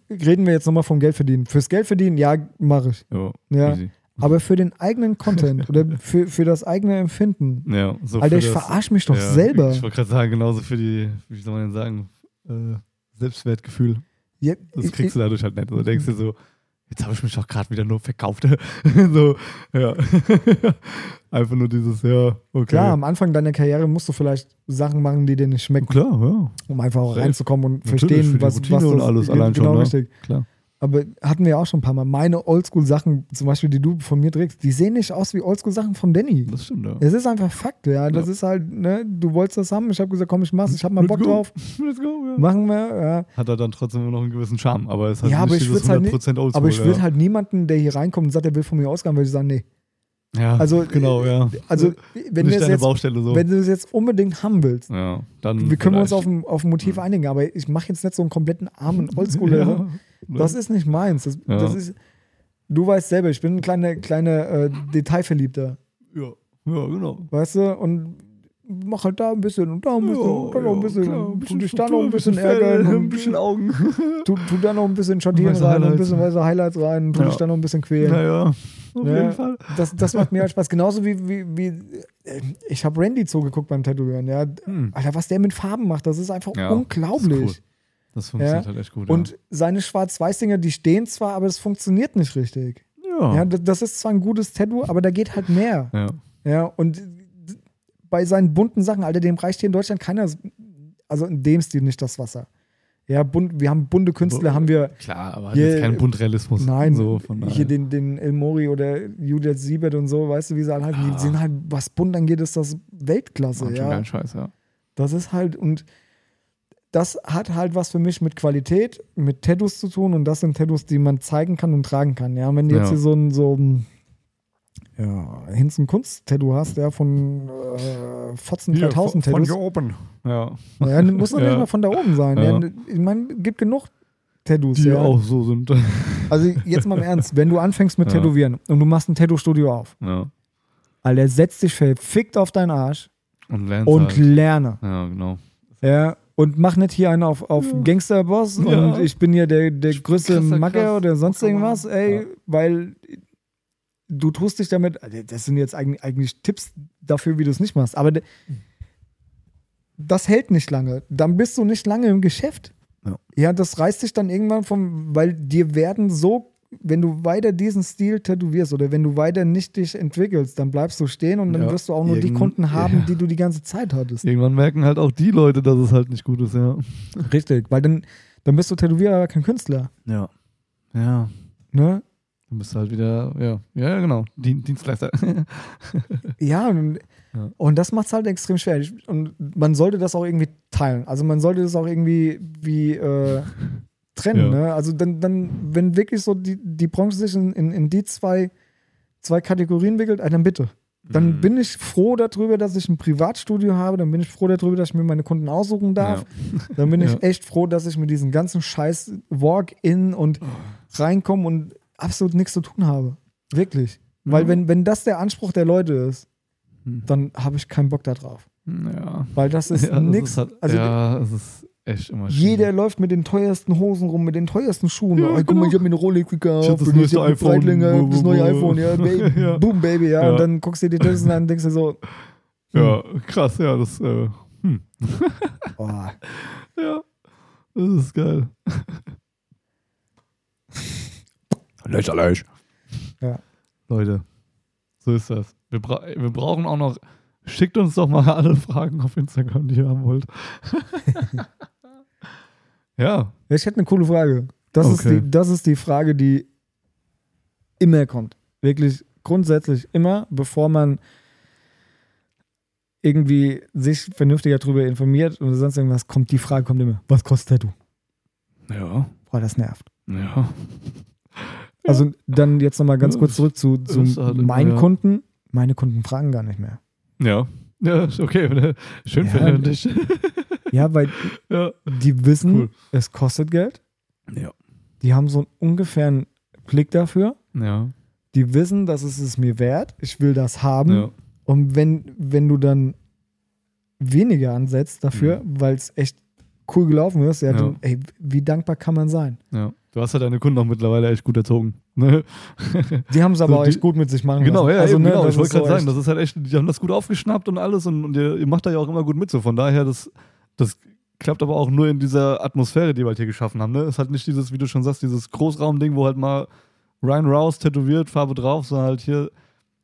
reden wir jetzt nochmal vom Geld verdienen. Fürs Geld verdienen, ja, mache ich. Ja, Ja. easy. Aber für den eigenen Content oder für, für das eigene Empfinden. Ja, so Alter, ich das- verarsch mich doch ja, selber. Ich wollte gerade sagen, genauso für die, wie soll man denn sagen, äh, Selbstwertgefühl. Ja, Das ich- kriegst du dadurch halt nicht. Du denkst dir so, jetzt habe ich mich doch gerade wieder nur verkauft. so, ja. Einfach nur dieses, ja, okay. Klar, am Anfang deiner Karriere musst du vielleicht Sachen machen, die dir nicht schmecken, Klar, ja. um einfach auch reinzukommen und Natürlich, verstehen, was, was das und alles allein genau schon, ne? richtig. Klar. Aber hatten wir auch schon ein paar Mal. Meine Oldschool-Sachen, zum Beispiel, die du von mir trägst, die sehen nicht aus wie Oldschool-Sachen von Danny. Das stimmt, ja. Es ist einfach Fakt, ja. Das Ja. ist halt, ne, du wolltest das haben, ich habe gesagt, komm, ich mach's, ich habe mal Let's Bock go. drauf, Let's go, ja. machen wir, ja. Hat er dann trotzdem immer noch einen gewissen Charme, aber es halt Ja, aber nicht ich dieses würd's halt nicht- 100% Oldschool. Aber ich würde ja. halt niemanden, der hier reinkommt und sagt, er will von mir ausgehen, würde ich sagen, nee. Ja, also, genau, ja. Also, wenn du es jetzt, so. wenn du es jetzt unbedingt haben willst, ja, dann wir können uns vielleicht. auf ein, auf ein Motiv einigen, aber ich mache jetzt nicht so einen kompletten armen Oldschool. ja, Das ist nicht meins. Das, Ja. das ist, du weißt selber, ich bin ein kleiner, kleiner äh, Detailverliebter. ja, ja, genau. Weißt du? Und mach halt da ein bisschen und da ein bisschen und da noch ein bisschen. klar, und tu dich da noch ein bisschen ärgern. ein bisschen Augen. tu, tu da noch ein bisschen Schattieren rein und ein bisschen weiße Highlights rein und tu Ja. dich da noch ein bisschen quälen. naja, auf Ja. jeden Fall. Das, das macht mir halt Spaß. Genauso wie, wie, wie äh, ich habe Randy zugeguckt beim Tätowieren. Ja. Hm. Alter, was der mit Farben macht, das ist einfach Ja, unglaublich. das ist cool. Das funktioniert Ja. halt echt gut. Und seine Schwarz-Weiß-Dinger, die stehen zwar, aber es funktioniert nicht richtig. ja. Das ist zwar ein gutes Tattoo, aber da geht halt mehr. ja. Ja, und bei seinen bunten Sachen, Alter, dem reicht hier in Deutschland keiner, also in dem Stil nicht das Wasser. Ja, bunt, wir haben bunte Künstler, haben wir Klar, aber Hier- jetzt kein Buntrealismus. Nein, so hier den, den El Mori oder Juliet Siebert und so, weißt du, wie sie alle heißen, Ja. die sind halt, was bunt angeht, ist das Weltklasse, ja. geilen Scheiß, ja. Das ist halt, und das hat halt was für mich mit Qualität, mit Tattoos zu tun und das sind Tattoos, die man zeigen kann und tragen kann, ja. Und wenn du jetzt Ja. hier so ein, so ein ja, Hinzen Kunst-Tattoo hast, ja, von äh, Fotzen 3000 von Tattoos, hier oben. Ja. ja, muss doch Ja. nicht mal von da oben sein. Ja. Ja. ich meine, gibt genug Tattoos, Die ja. auch so sind. Also jetzt mal im Ernst, wenn du anfängst mit Ja. Tätowieren und du machst ein Tattoo-Studio auf, ja. Alter, setz dich verfickt auf deinen Arsch Und und halt. lerne. Ja, genau. Ja, und mach nicht hier einen auf, auf Gangsterboss Ja. und ich bin hier der, der größte Macker oder sonst irgendwas, ey, Ja. weil du tust dich damit, also das sind jetzt eigentlich, eigentlich Tipps dafür, wie du es nicht machst, aber das hält nicht lange. Dann bist du nicht lange im Geschäft. Ja. Ja, das reißt dich dann irgendwann vom, weil dir werden so, wenn du weiter diesen Stil tätowierst oder wenn du weiter nicht dich entwickelst, dann bleibst du stehen und dann Ja, wirst du auch nur die Kunden haben, ja. die du die ganze Zeit hattest. Irgendwann merken halt auch die Leute, dass es halt nicht gut ist, ja. Richtig, weil dann, dann bist du Tätowierer, aber kein Künstler. Ja. Ja. Ne? Dann bist du halt wieder, ja. Ja, ja, genau. Dien Dienstleister. Ja, und, Ja. und das macht es halt extrem schwer. Und man sollte das auch irgendwie teilen. Also man sollte das auch irgendwie wie äh, trennen. Ja. Ne? Also dann, dann, wenn wirklich so die, die Branche sich in, in, in die zwei, zwei Kategorien wickelt, äh, dann bitte. Dann Mhm. bin ich froh darüber, dass ich ein Privatstudio habe. Dann bin ich froh darüber, dass ich mir meine Kunden aussuchen darf. Dann bin ich Ja. echt froh, dass ich mit diesem ganzen Scheiß Walk-in und reinkomme und absolut nichts zu tun habe. Wirklich. Weil Ja. wenn, wenn das der Anspruch der Leute ist, Hm. dann habe ich keinen Bock da drauf. Ja. Weil das ist ja, nichts. Halt, also ja, es ist echt immer jeder läuft mit den teuersten Hosen rum, mit den teuersten Schuhen. Ja, oh, guck mal, genau. ich habe mir eine Rolex gekauft. Ich hab das neueste iPhone. Das neue iPhone, ja, baby, Ja. boom, baby, ja. Ja. Und dann guckst du dir das an und denkst dir so, Ja, krass, ja, das, äh, hm. oh, ja, das ist geil. Lächerlich. Ja. Leute, so ist das. Wir, bra wir brauchen auch noch, schickt uns doch mal alle Fragen auf Instagram, die ihr haben wollt. ja, ich hätte eine coole Frage. Das, ist Okay. die, das ist die Frage, die immer kommt. Wirklich grundsätzlich immer, bevor man irgendwie sich vernünftiger darüber informiert oder sonst irgendwas, kommt die Frage, kommt immer, was kostet Tattoo? ja, Boah, das nervt. ja. Also dann jetzt nochmal ganz kurz zurück zu, zu halt meinen ja. Kunden. Meine Kunden fragen gar nicht mehr. Ja, ja, ist okay. Schön Ja, für dich. Ja, weil ja. die wissen, Cool. es kostet Geld. Ja. Die haben so einen ungefähren Blick dafür. Ja. Die wissen, dass es es mir wert. Ich will das haben. Ja. Und wenn, wenn du dann weniger ansetzt dafür, weil es echt cool gelaufen ist, ja, Mhm. Ja. Dann, ey, wie dankbar kann man sein? ja. Du hast ja deine Kunden auch mittlerweile echt gut erzogen. Ne? Die haben es aber So, auch die- echt gut mit sich machen Genau, lassen. ja, also, eben, ne, genau. Ich wollte ist so gerade sagen, das ist halt echt, die haben das gut aufgeschnappt und alles und, und ihr, ihr macht da ja auch immer gut mit so. Von daher, das, das klappt aber auch nur in dieser Atmosphäre, die wir halt hier geschaffen haben. Ne? Ist halt nicht dieses, wie du schon sagst, dieses Großraumding, wo halt mal Ryan raus, tätowiert, Farbe drauf, sondern halt hier,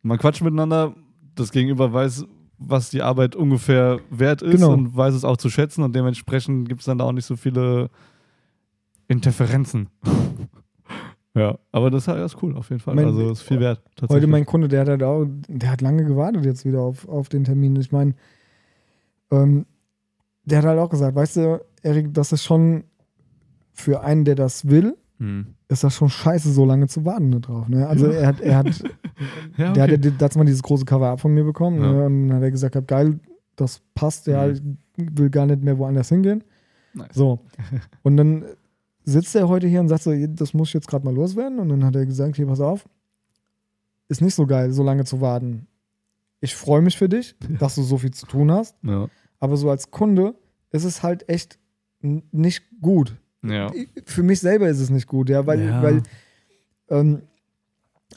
man quatscht miteinander, das Gegenüber weiß, was die Arbeit ungefähr wert ist Genau. und weiß es auch zu schätzen und dementsprechend gibt es dann da auch nicht so viele Interferenzen. ja, aber das ist cool, auf jeden Fall. Mein- also ist viel wert. Heute tatsächlich. mein Kunde, der hat halt auch, der hat lange gewartet jetzt wieder auf, auf den Termin. Ich meine, ähm, der hat halt auch gesagt, weißt du, Erik, das ist schon für einen, der das will, Hm. ist das schon scheiße, so lange zu warten da drauf. Ne? Also Ja. er hat, er hat, Ja, der okay. hat ja letztes Mal dieses große Cover-Up von mir bekommen Ja. ne? und dann hat er gesagt, hab, geil, das passt, ja, Mhm. ich will gar nicht mehr woanders hingehen. Nice. So. Und dann sitzt er heute hier und sagt so, das muss ich jetzt gerade mal loswerden. Und dann hat er gesagt, hier, pass auf, ist nicht so geil, so lange zu warten. Ich freue mich für dich, dass du so viel zu tun hast, Ja. aber so als Kunde ist es halt echt nicht gut. Ja. Für mich selber ist es nicht gut, ja, weil, Ja. weil ähm,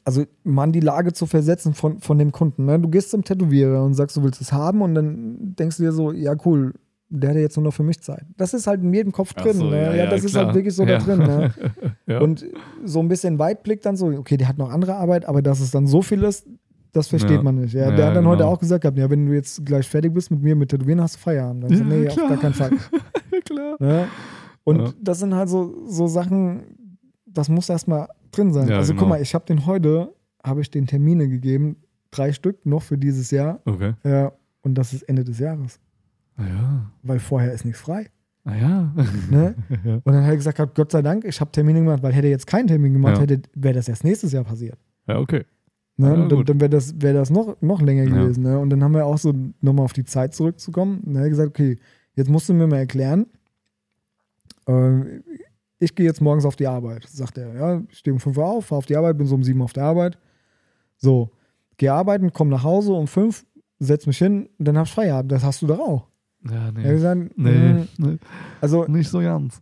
also man die Lage zu versetzen von, von dem Kunden. Ne? Du gehst zum Tätowierer und sagst, du willst es haben und dann denkst du dir so, ja cool, der hat ja jetzt nur noch für mich Zeit. Das ist halt in jedem Kopf drin. so, ne? ja, ja, ja, das ist klar. halt wirklich so Ja. da drin. Ne? ja. Und so ein bisschen Weitblick dann so, okay, der hat noch andere Arbeit, aber dass es dann so viel ist, das versteht Ja. man nicht. Ja, Ja, der hat dann heute genau. auch gesagt, gehabt, ja, wenn du jetzt gleich fertig bist mit mir mit Tätowieren, hast du Feierabend. Dann ich so, Ja, nee, auf klar. gar keinen Fall. klar. Ne? Und Ja. das sind halt so, so Sachen, das muss erstmal drin sein. Ja, also genau. guck mal, ich habe den heute, habe ich den Termine gegeben, drei Stück noch für dieses Jahr. Okay. Ja, und das ist Ende des Jahres. Ja. Weil vorher ist nichts frei. Ah ja. Ne? ja. Und dann hat er gesagt, gehabt, Gott sei Dank, ich habe Termine gemacht, weil hätte er jetzt keinen Termin gemacht, Ja. hätte wäre das erst nächstes Jahr passiert. Ja, okay. Ne? Ja, dann dann wäre das, wär das noch, noch länger gewesen. Ne? Und dann haben wir auch so nochmal auf die Zeit zurückzukommen. Und er hat gesagt, okay, jetzt musst du mir mal erklären, äh, ich gehe jetzt morgens auf die Arbeit. Sagt er, ja, ich stehe um 5 Uhr auf, fahre auf die Arbeit, bin so um 7 Uhr auf der Arbeit. So, gehe arbeiten, komme nach Hause um 5, setz mich hin, und dann hab ich Feierabend. Das hast du doch auch. Ja, nee. gesagt, Nee, mm, nee. also Nicht so ganz.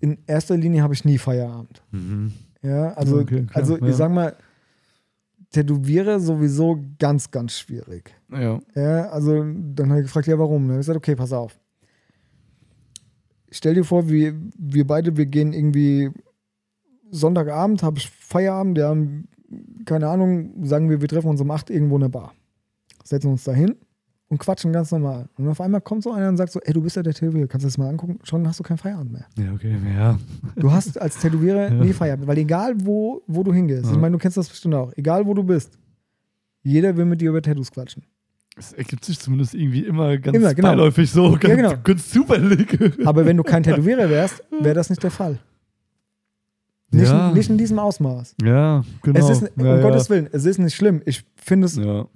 in erster Linie habe ich nie Feierabend. Mhm. Ja, also, Okay, klar, also ja. ich sag mal, Tätowiere sowieso ganz, ganz schwierig. Ja. Ja, also dann habe ich gefragt, ja, warum? Dann habe ich gesagt, okay, pass auf. Stell dir vor, wir, wir beide, wir gehen irgendwie Sonntagabend, habe ich Feierabend, ja, keine Ahnung, sagen wir, wir treffen uns um 8 irgendwo in der Bar. Setzen uns da hin und quatschen ganz normal. Und auf einmal kommt so einer und sagt so, ey, du bist ja der Tätowierer, kannst du das mal angucken? Schon hast du keinen Feierabend mehr. Ja, okay. Ja. Du hast als Tätowierer Ja. nie Feierabend, weil egal wo, wo du hingehst, Ja. ich meine, du kennst das bestimmt auch, egal wo du bist, jeder will mit dir über Tattoos quatschen. Es ergibt sich zumindest irgendwie immer ganz Immer, genau. beiläufig so. Ganz, Ja, genau. ganz zufällig. Aber wenn du kein Tätowierer wärst, wäre das nicht der Fall. Nicht, Ja. nicht in diesem Ausmaß. Ja, genau. Es ist, um ja, Gottes Willen, es ist nicht schlimm. Ich finde es, Ja.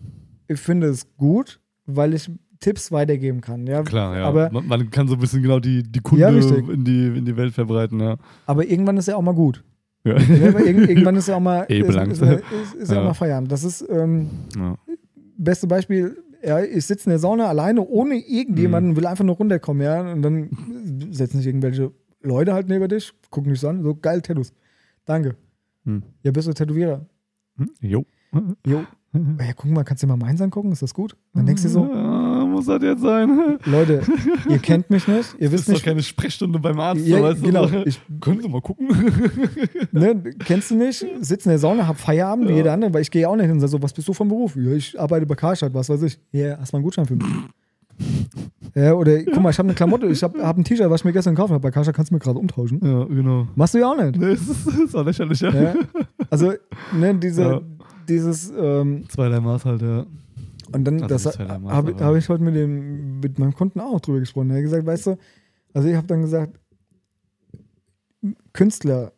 ich finde es gut, weil ich Tipps weitergeben kann. Ja? Klar, ja. Aber, man, man kann so ein bisschen genau die, die Kunde Ja, in, die, in die Welt verbreiten, ja. aber irgendwann ist ja auch mal gut. Ja. Ja, aber irg irgendwann ist ja auch mal, Eh ist, ist, ist, ist ja. Auch mal Feierabend. Das ist ähm, ja. beste Beispiel. Ja, ich sitze in der Sauna alleine, ohne Mhm. irgendjemanden, will einfach nur runterkommen, ja. Und dann setzen sich irgendwelche Leute halt neben dich, gucken dich so an, so geil, Tattoos. Danke. Hm. Ja, bist du Tätowierer? Hm? Jo. Jo. Ja, guck mal, kannst du dir mal meins angucken? Ist das gut? Dann denkst du so, Ah, muss das jetzt sein? Leute, ihr kennt mich nicht, ihr Das wisst ist doch nicht, keine Sprechstunde beim Arzt. Ja, weißt du, genau. so. Ich- Können Sie mal gucken? ne, kennst du nicht, sitz in der Sauna, hab Feierabend wie Ja. jeder andere, weil ich gehe auch nicht hin und sag so, was bist du vom Beruf? Ja, ich arbeite bei Karstadt, was weiß ich. Ja, hast mal einen Gutschein für mich? Ja, oder guck mal, ich habe eine Klamotte, ich habe hab ein T-Shirt, was ich mir gestern gekauft habe bei Karstadt, kannst du mir gerade umtauschen? Ja, genau. Machst du ja auch nicht. Nee, das ist, das ist auch lächerlich, ja. Ja? Also, ne, diese, Ja. Dieses, ähm, Zweierlei Maß halt, ja. Und dann, Also das habe hab ich heute mit, dem, mit meinem Kunden auch drüber gesprochen. Er hat gesagt, weißt du, also ich habe dann gesagt, Künstler,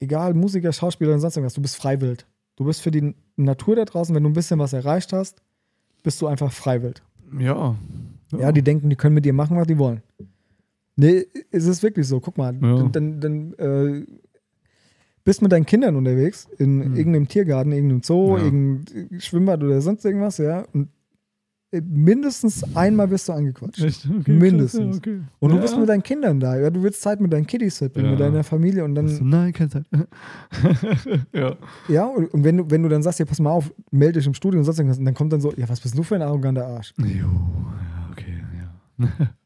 egal, Musiker, Schauspieler und sonst irgendwas, du bist freiwillig. Du bist für die Natur da draußen, wenn du ein bisschen was erreicht hast, bist du einfach freiwillig. Ja. Ja, die denken, die können mit dir machen, was die wollen. Nee, es ist wirklich so. Guck mal, Ja. dann, dann äh, bist mit deinen Kindern unterwegs in Hm. irgendeinem Tiergarten, irgendeinem Zoo, Ja. irgendein Schwimmbad oder sonst irgendwas, ja. Und äh, mindestens einmal wirst du angequatscht. Echt? Okay, Mindestens. Okay. Und du ja. bist mit deinen Kindern da, ja. Du willst Zeit mit deinen Kiddies verbringen, Ja. mit deiner Familie und Hast du- dann, Nein, keine Zeit. ja. ja, und, und wenn du, wenn du dann sagst, ja, pass mal auf, melde dich im Studio und sonst irgendwas, und dann kommt dann so, ja, was bist du für ein arroganter Arsch? Jo, ja, okay, ja.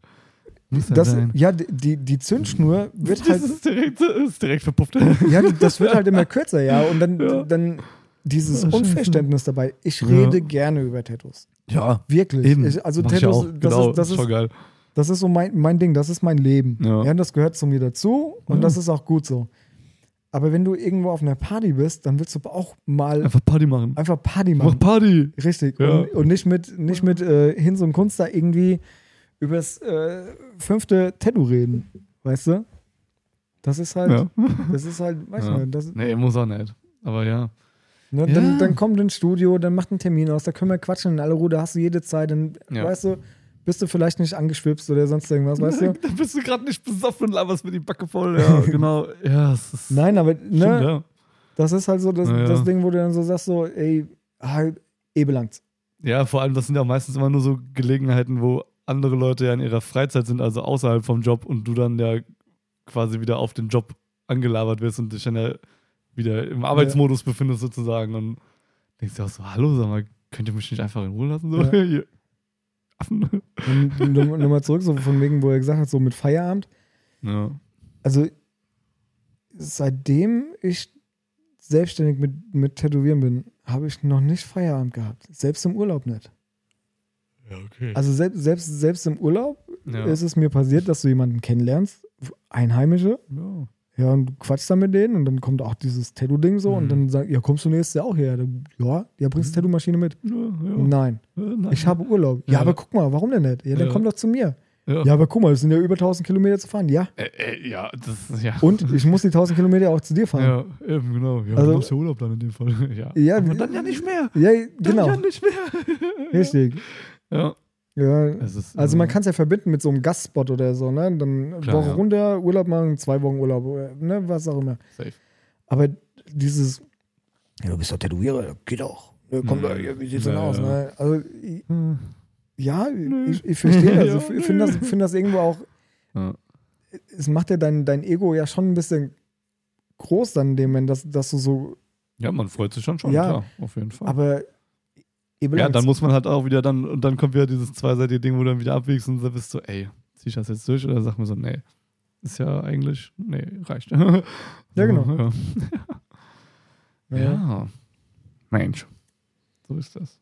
Ja Das, ja, die, die Zündschnur wird halt Das ist direkt, ist direkt verpufft. Ja, das wird halt immer kürzer, ja. Und dann, Ja. dann dieses Ja, scheiße. Unverständnis dabei. Ich Ja. rede gerne über Tattoos. Ja, Wirklich. eben. Ich, also Mach Tattoos, das, genau, ist, das, ist, geil. das ist so mein, mein Ding, das ist mein Leben. Ja. Ja. das gehört zu mir dazu und Ja. das ist auch gut so. Aber wenn du irgendwo auf einer Party bist, dann willst du auch mal Einfach Party machen. einfach Party Mach machen. Party. Richtig. Ja. Und, und nicht mit, nicht mit äh, Hinz und Kunst da irgendwie übers äh, fünfte Tattoo reden. Weißt du? Das ist halt, Ja. das ist halt, weißt Ja. du, das, Nee, muss auch nicht. Aber ja. Ne, Ja. dann, dann kommt ins Studio, dann macht einen Termin aus, da können wir quatschen in aller Ruhe, da hast du jede Zeit, dann Ja. weißt du, bist du vielleicht nicht angeschwipst oder sonst irgendwas, weißt du? Da bist du gerade nicht besoffen und laberst mir die Backe voll. Ja, genau. Ja, es ist. Nein, aber Stimmt, ne, ja. das ist halt so das, Ja, das Ding, wo du dann so sagst, so, ey, ah, eh belangt's. Ja, vor allem, das sind ja meistens immer nur so Gelegenheiten, wo andere Leute ja in ihrer Freizeit sind, also außerhalb vom Job und du dann ja quasi wieder auf den Job angelabert wirst und dich dann ja wieder im Arbeitsmodus befindest sozusagen und denkst dir auch so, hallo, sag mal, könnt ihr mich nicht einfach in Ruhe lassen? So, Ja. Affen. Und nochmal zurück, so von wegen, wo er gesagt hat, so mit Feierabend. Ja. Also, seitdem ich selbstständig mit, mit Tätowieren bin, habe ich noch nicht Feierabend gehabt. Selbst im Urlaub nicht. Ja, okay. Also selbst, selbst, selbst im Urlaub ja. ist es mir passiert, dass du jemanden kennenlernst Einheimische. Ja. Ja, und du quatschst dann mit denen und dann kommt auch dieses Tattoo-Ding so und Mhm. dann sagt, ja, kommst du nächstes Jahr auch her? Dann, Ja, ja, bringst du Tattoo-Maschine mit? Ja, ja. Nein, Äh, nein. ich habe Urlaub. Ja, Ja. aber guck mal, warum denn nicht? Ja, dann Ja. komm doch zu mir. Ja. Ja, aber guck mal, es sind ja über 1000 Kilometer zu fahren. Ja, Äh, äh, ja, das ja. und ich muss die 1000 Kilometer auch zu dir fahren. Ja, eben, genau. Ja, Also- du machst ja Urlaub dann in dem Fall. Ja. Ja, aber dann ja nicht mehr. Ja, Dann genau, ja nicht mehr. richtig. Ja. Ja, ist, also man äh, kann es ja verbinden mit so einem Gastspot oder so, ne? Dann Klar, Woche ja. runter, Urlaub machen, zwei Wochen Urlaub, oder, ne? Was auch immer. Safe. Aber dieses, ja, du bist doch Tätowierer, geht auch. Ne, komm doch, ja, wie sieht's denn Ja, aus? ja. Ne? Also, ich, Hm. ja, Nö. ich, ich verstehe das. Ja, Ich finde das, find das irgendwo auch, Ja. es macht ja dein, dein Ego ja schon ein bisschen groß dann in dem Moment, dass, dass du so, ja, man freut sich schon schon, Ja. klar, auf jeden Fall. aber eben ja, dann muss man halt auch wieder dann, und dann kommt wieder dieses zweiseitige Ding, wo du dann wieder abwiegst und dann bist du, ey, zieh ich das jetzt durch oder sag mir so, nee, ist ja eigentlich, nee, reicht. Ja, genau. Ja. ja. ja. Mensch, so ist das.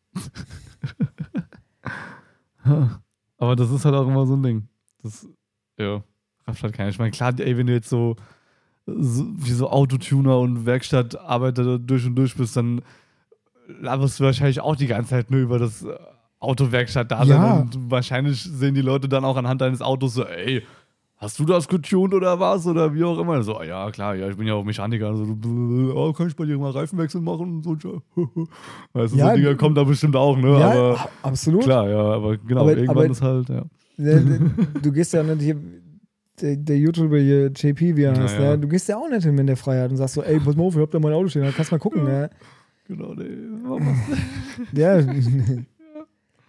Aber das ist halt auch immer so ein Ding. Das, ja, rafft halt keiner. Ich meine, klar, ey, wenn du jetzt so, so wie so Autotuner und Werkstattarbeiter durch und durch bist, dann laberst du wahrscheinlich auch die ganze Zeit nur über das äh, Autowerkstatt da Ja. und wahrscheinlich sehen die Leute dann auch anhand deines Autos so, ey, hast du das getuned oder was oder wie auch immer. So, ja, klar, ja, ich bin ja auch Mechaniker. Also, oh, kann ich bei dir mal Reifenwechsel machen? So, weißt du, Ja, so Dinger kommen da bestimmt auch, ne? ja, aber absolut. klar, ja, aber genau, Aber- irgendwann aber- ist halt, ja. Du gehst ja nicht hier, der, der YouTuber hier, JP, wie er Ja, heißt, ja. ne? du gehst ja auch nicht hin in der Freiheit und sagst so, ey, pass mal auf, ich hab da mein Auto stehen, dann kannst du mal gucken. Ne? Genau, nee, Ja.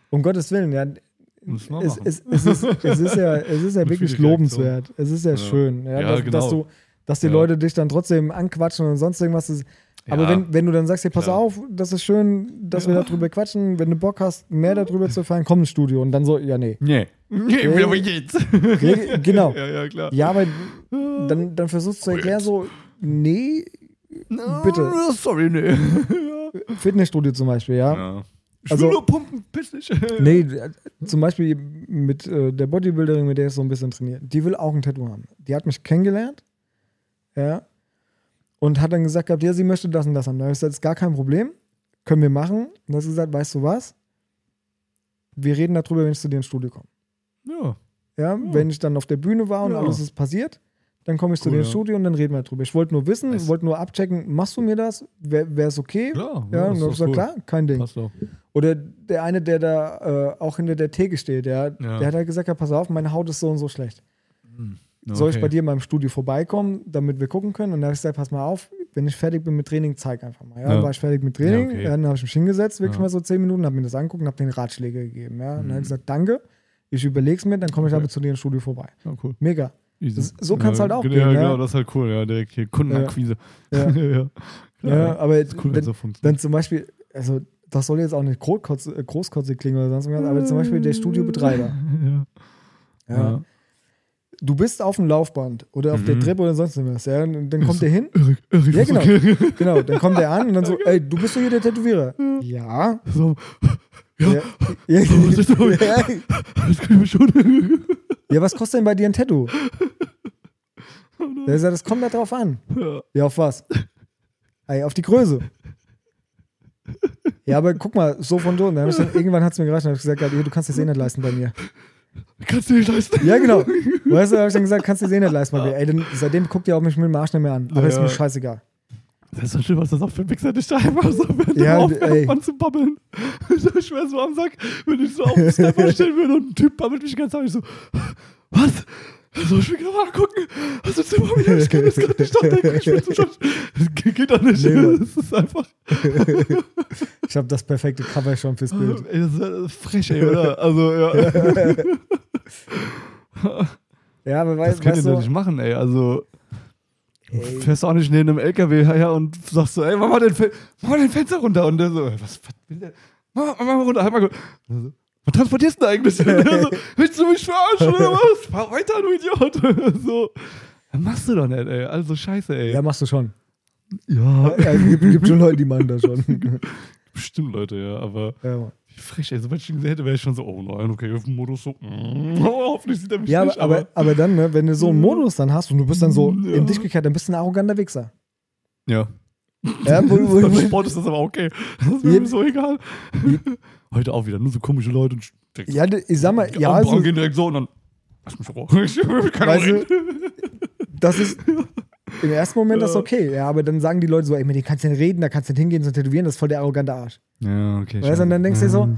um Gottes Willen, ja. Es, es, es, ist, es ist ja, es ist ja wirklich lobenswert. Es ist ja, Ja. schön, ja, Ja, dass, genau. dass, du, dass die Ja. Leute dich dann trotzdem anquatschen und sonst irgendwas. Ist, aber Ja. wenn, wenn du dann sagst, hey, pass auf, das ist schön, dass wir Ja. darüber quatschen, wenn du Bock hast, mehr darüber zu erfahren, komm ins Studio. Und dann so, ja, nee. Nee. Nee, Ja, aber jetzt. Ja, genau. Ja, ja, klar. Ja, aber dann, dann versuchst du zu Oh, erklären, jetzt. so, nee, bitte. Sorry, nee. Fitnessstudio zum Beispiel, ja. Ja. Ich Also- will nur pumpen, piss dich. Nee, zum Beispiel mit äh, der Bodybuilderin, mit der ich so ein bisschen trainiert. Die will auch ein Tattoo haben. Die hat mich kennengelernt. Ja. Und hat dann gesagt gehabt, ja, sie möchte das und das haben. Da habe ich gesagt, ist gar kein Problem. Können wir machen. Und dann hat sie gesagt, weißt du was? Wir reden darüber, wenn ich zu dir ins Studio komme. Ja. Ja, Ja. wenn ich dann auf der Bühne war und Ja. alles ist passiert, dann komme ich zu Cool, dir ins ja. Studio und dann reden wir darüber. Ich wollte nur wissen, Nice. wollte nur abchecken, machst du mir das? Wäre es okay? Klar. Ja, und ist dann gesagt, cool. klar, kein Ding. Passt auch. Oder der eine, der da äh, auch hinter der Theke steht, ja, Ja. der hat halt gesagt, ja, pass auf, meine Haut ist so und so schlecht. Ja, Soll ich okay. bei dir in meinem Studio vorbeikommen, damit wir gucken können? Und dann habe ich gesagt, pass mal auf, wenn ich fertig bin mit Training, zeig einfach mal. Ja, Ja. Dann war ich fertig mit Training, Ja, okay. ja, dann habe ich mich hingesetzt, wirklich Ja. mal so zehn Minuten, habe mir das angeguckt und habe den Ratschläge gegeben. Ja. Und dann habe ich gesagt, danke, ich überlege es mir, dann komme ich Okay. aber zu dir ins Studio vorbei. Ja, cool. Mega. So kann's ja, halt auch genau, gehen, Ja, ja. genau, das ist halt cool. Ja, direkt hier Kundenakquise. Ja. ja. Ja, aber ist cool, wenn so dann zum Beispiel, also das soll jetzt auch nicht großkotzig äh, großkotzig klingen oder sonst was, aber zum Beispiel der Studiobetreiber. Ja. Ja. Ja. Du bist auf dem Laufband oder auf der Mhm. Treppe oder sonst was, ja, und dann kommt der hin, Erik, Erik, Ja, genau. okay. genau, dann kommt der an und dann so, ey, du bist doch hier der Tätowierer. Ja. So, ja, Ja, ja, So, das? ja, das können wir schon. Ja, was kostet denn bei dir ein Tattoo? Der sagt, das kommt da drauf an. Ja. Ja, auf was? Ey, auf die Größe. Ja, aber guck mal, so von so. Und dann dann, irgendwann hat es mir gereicht und hab ich gesagt, ey, du kannst das eh nicht leisten bei mir. Kannst du nicht leisten. Ja, genau. Weißt du, hab ich dann gesagt, kannst du das eh nicht leisten bei mir. Ey, dann, seitdem guckt ihr auch mich mit dem Arsch nicht mehr an. Aber Ja, ist mir ja. scheißegal. Das ist so schön, was das auch für ein Wichser dich da einfach so während Ja, ey. Aufwärmen anzubabbeln. So schwer so am Sack, wenn ich so auf den Stepper stellen würde und ein Typ babbelt mich ganz ich so, was? Soll ich mir gerade mal angucken? Hast du Zimmer wieder? Ich kann das gerade nicht nachdenken. Ich bin zu schon. Das geht doch nicht. Nee, das ist einfach. Ich habe das perfekte Cover schon fürs Bild. Ey, das ist äh, frech, ey, oder? Also, ja. Ja, aber Das weißt, könnt weißt ihr doch nicht machen, ey. Also, Ey. fährst auch nicht neben einem LKW her und sagst so, ey, mach mal den, Fe mach mal den Fenster runter. Und der so, was, was will der? Mach, mach mal runter, halt mal gut. So, Was transportierst du denn eigentlich? So, willst du mich verarschen oder was? Fahr weiter, du Idiot. So. Was machst du doch nicht, ey. Also scheiße, ey. ja, machst du schon. Ja. Ja, gibt, gibt schon Leute, die machen das schon. bestimmt Leute, ja, aber Ja, Mann. Frech, ey, sobald ich ihn gesehen hätte, wäre ich schon so, oh nein, okay, auf dem Modus so, mm, hoffentlich sieht er mich ja nicht, aber, aber, aber dann, ne, wenn du so einen Modus dann hast und du bist dann so Ja. in dich gekehrt, dann bist du ein arroganter Wichser. ja. Ja, wo, wo, Beim Sport ist das aber okay. Das ist mir so egal. Heute auch wieder, nur so komische Leute. Und ja, ich sag mal, die ja, Augenbrauen also, gehen direkt so und dann, lass mich will keine Weißt du, das ist im ersten Moment das ist Ja. okay. Ja, aber dann sagen die Leute so, ey, mit dem kannst du nicht reden, da kannst du nicht hingehen, so tätowieren, das ist voll der arrogante Arsch. Ja, okay. Weißt du, und dann denkst du dir so,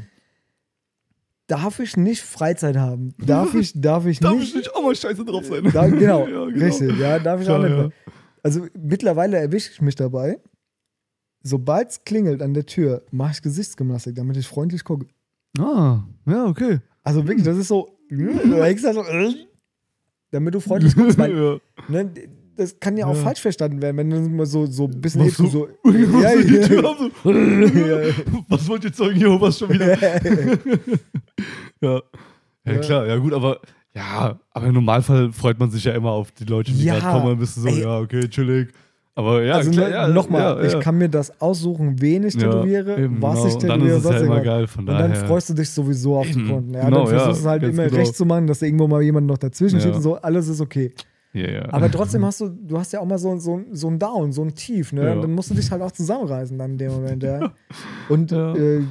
darf ich nicht Freizeit haben? Darf ich, darf ich Darf nicht? ich nicht auch mal scheiße drauf sein? Da, genau, Ja, genau. richtig, ja, darf ich Ja, auch nicht ja. mehr. Also mittlerweile erwische ich mich dabei, sobald es klingelt an der Tür, mache ich Gesichtsgymnastik, damit ich freundlich gucke. Ah, ja, okay. Also wirklich, das ist so, du hängst da so, damit du freundlich guckst, weil ja. ne, das kann ja auch Ja. falsch verstanden werden, wenn du mal so, so ein bisschen hebst, du- so, ja, Die ja, so. Was wollt ihr Zeugen Jehovas schon wieder? Ja. ja. Klar, ja gut, aber ja, aber im Normalfall freut man sich ja immer auf die Leute, die Ja, kommen, ein bisschen so, ey. ja, okay, chillig. Aber ja, also klar, ne, ja, nochmal, ja, ich kann mir das aussuchen, wen ich tätowiere, eben, was genau. ich Und dann tätowiere, ist es ja immer geil, von Und daher. dann freust du dich sowieso auf die Eben, Kunden. Ja, genau, dann versuchst du halt ganz immer genau. recht zu machen, dass da irgendwo mal jemand noch dazwischen steht und so, alles ist okay. Ja. Aber trotzdem hast du, du hast ja auch mal so, so, so ein Down, so ein Tief, ne? Ja. Dann musst du dich halt auch zusammenreißen dann in dem Moment, ja. Und Ja. äh,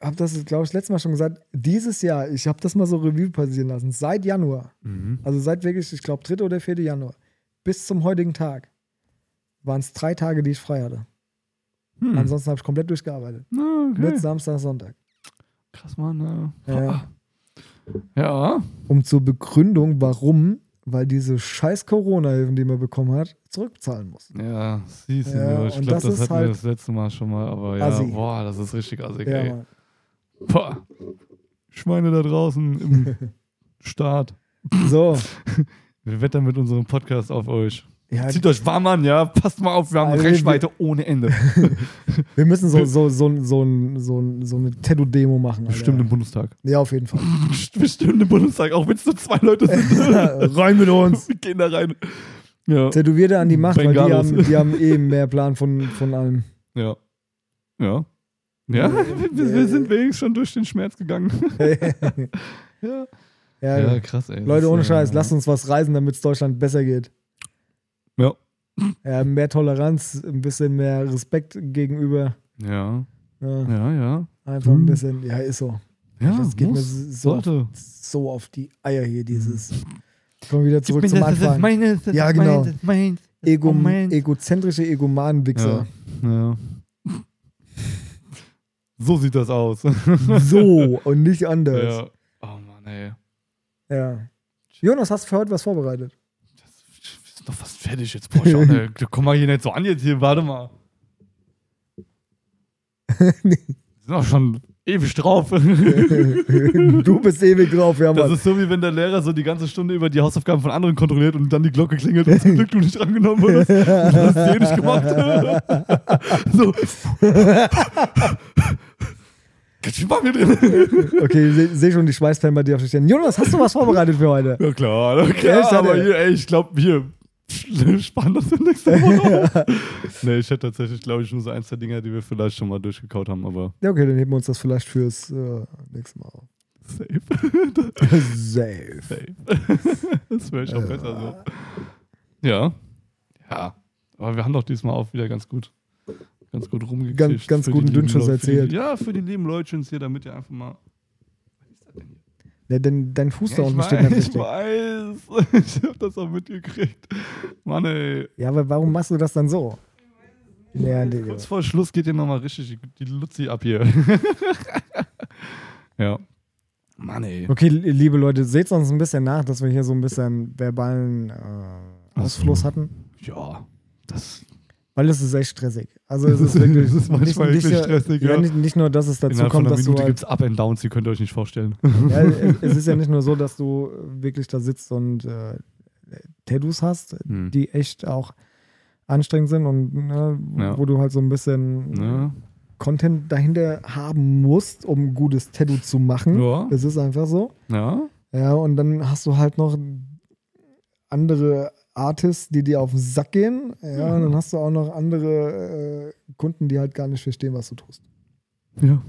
hab das, glaube ich, letztes Mal schon gesagt, dieses Jahr, ich habe das mal so Revue passieren lassen, seit Januar, mhm. also seit wirklich, ich glaube, 3. oder 4. Januar, bis zum heutigen Tag, waren es drei Tage, die ich frei hatte. hm. Ansonsten habe ich komplett durchgearbeitet. Okay. Mit Samstag, Sonntag. Krass, Mann. Ja. Ja. ja. Um zur Begründung, warum, weil diese scheiß Corona-Hilfen, die man bekommen hat, zurückzahlen muss. Ja, siehst du, Ja, ich glaube, das das, hatten halt wir das letzte Mal schon mal, aber ja, assi. boah, das ist richtig assig, Ja, ey. Mann. Boah. Schweine da draußen im Staat. So, Wir wettern mit unserem Podcast auf euch. Ja, Zieht euch warm an, ja? Passt mal auf, wir haben Also, Reichweite ohne Ende. wir müssen so, so, so, so, so, so eine Tattoo-Demo machen. Alter. Bestimmt im Bundestag. Ja, auf jeden Fall. Bestimmt im Bundestag, auch wenn es nur zwei Leute sind. Rein mit uns. wir gehen da rein. Ja. Tätowierte an die Macht, weil die Bengalos. haben, die haben eh mehr Plan von, von allem. Ja. Ja. Ja, wir, wir sind wenigstens schon durch den Schmerz gegangen. ja. ja, Ja, krass, ey. Leute, ohne äh, Scheiß, lasst uns was reisen, damit es Deutschland besser geht. Ja. Ja, mehr Toleranz, ein bisschen mehr Respekt gegenüber. Ja, Ja, ja, ja. einfach ein Mhm. bisschen, ja, ist so. Ja, das geht mir muss, so auf, so auf die Eier hier, dieses. Kommen wir wieder zurück mir zum das, das Anfang. meines, das Ja, genau. meins, das meins, das Ego, meins. egozentrische Egoman-Wichser. Ja. ja. So sieht das aus. So und nicht anders. ja. Oh Mann, ey. Ja. Jonas, hast du für heute was vorbereitet? Das, doch fast fertig jetzt. Boah, schau, ne, komm mal hier nicht so an jetzt hier, warte mal. Wir sind auch schon ewig drauf. du bist ewig drauf, ja, Das Mann. ist so, wie wenn der Lehrer so die ganze Stunde über die Hausaufgaben von anderen kontrolliert und dann die Glocke klingelt und zum Glück du nicht drangenommen wurdest. Du hast die eh nicht gemacht. so. Ganz schön hier drin. Okay, ich sehe seh schon die Schweißperlen bei dir auf der Stirn. Jonas, hast du was vorbereitet für heute? Ja klar, okay. Echt, aber hier, ey, ich glaube, hier, spannend das für nächste Woche. nee, ich hätte tatsächlich, glaube ich, nur so ein, zwei Dinger, die wir vielleicht schon mal durchgekaut haben, aber Ja, okay, dann heben wir uns das vielleicht fürs äh, nächste Mal auf. safe. Safe. safe. das wäre schon besser so. Ja. Ja. Aber wir haben doch diesmal auch wieder ganz gut, ganz gut rumgekriegt. Ganz- ganz guten Dünnschuss die- erzählt. Ja, für die lieben Leutchens hier, damit ihr einfach mal. Was ist das denn hier? Ja, denn dein Fuß da Ja, ich unten steht weiß, ich weiß. Ich hab das auch mitgekriegt. Mann, ey. Ja, aber warum machst du das dann so? Ja, nee, Kurz vor Schluss geht dir nochmal richtig die, Luzi ab hier. ja. Mann, ey. Okay, li- liebe Leute, seht uns ein bisschen nach, dass wir hier so ein bisschen verbalen äh, Ausfluss hatten. Ja. Das Weil es ist echt stressig. Also es ist wirklich Es ist manchmal nicht, nicht, stressig, ja. ja. nicht, nicht nur, dass es dazu innerhalb von kommt, einer dass du Minute halt, gibt's Up and Downs, die könnt ihr euch nicht vorstellen. ja, es ist ja nicht nur so, dass du wirklich da sitzt und äh, Tattoos hast, Hm. die echt auch anstrengend sind und ne, Ja. wo du halt so ein bisschen Ne? Content dahinter haben musst, um ein gutes Tattoo zu machen. Ja. Es ist einfach so. Ja. Ja, und dann hast du halt noch andere Artists, die dir auf den Sack gehen. Ja, und dann hast du auch noch andere äh, Kunden, die halt gar nicht verstehen, was du tust. Ja.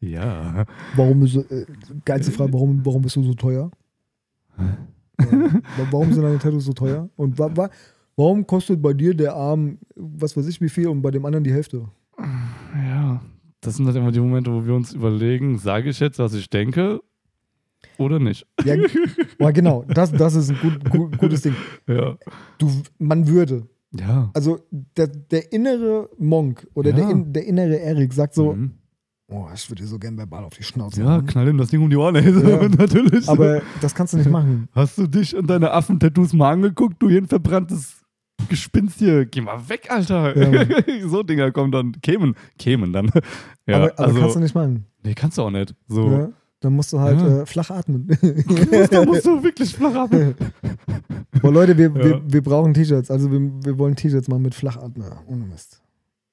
ja. Warum ist, äh, geilste Frage, warum, warum bist du so teuer? Ja. Warum sind deine Tattoos so teuer? Und wa wa warum kostet bei dir der Arm, was weiß ich wie viel, und bei dem anderen die Hälfte? Ja. Das sind halt immer die Momente, wo wir uns überlegen, sage ich jetzt, was ich denke oder nicht? Ja, aber genau, das, das ist ein gut, gut, gutes Ding. Ja. Du, man würde. Ja. Also der, der innere Monk oder Ja. der, in, der innere Erik sagt so, Mhm. oh, ich würde dir so gern verbal auf die Schnauze Ja, hauen. knall ihm das Ding um die Ohren, ey. Ja. Natürlich. Aber das kannst du nicht machen. Hast du dich und deine Affentattoos mal angeguckt, du hier ein verbranntes Gespinst hier? Geh mal weg, Alter. Ja. so Dinger kommen dann, kämen, kämen dann. Ja, aber aber also, kannst du nicht machen. nee, kannst du auch nicht. So. Dann musst du halt Ja. äh, flach atmen. da musst du wirklich flach atmen. Boah, Leute, wir, Ja. wir, wir brauchen T-Shirts. Also wir, wir wollen T-Shirts machen mit Flachatmer. Ohne Mist.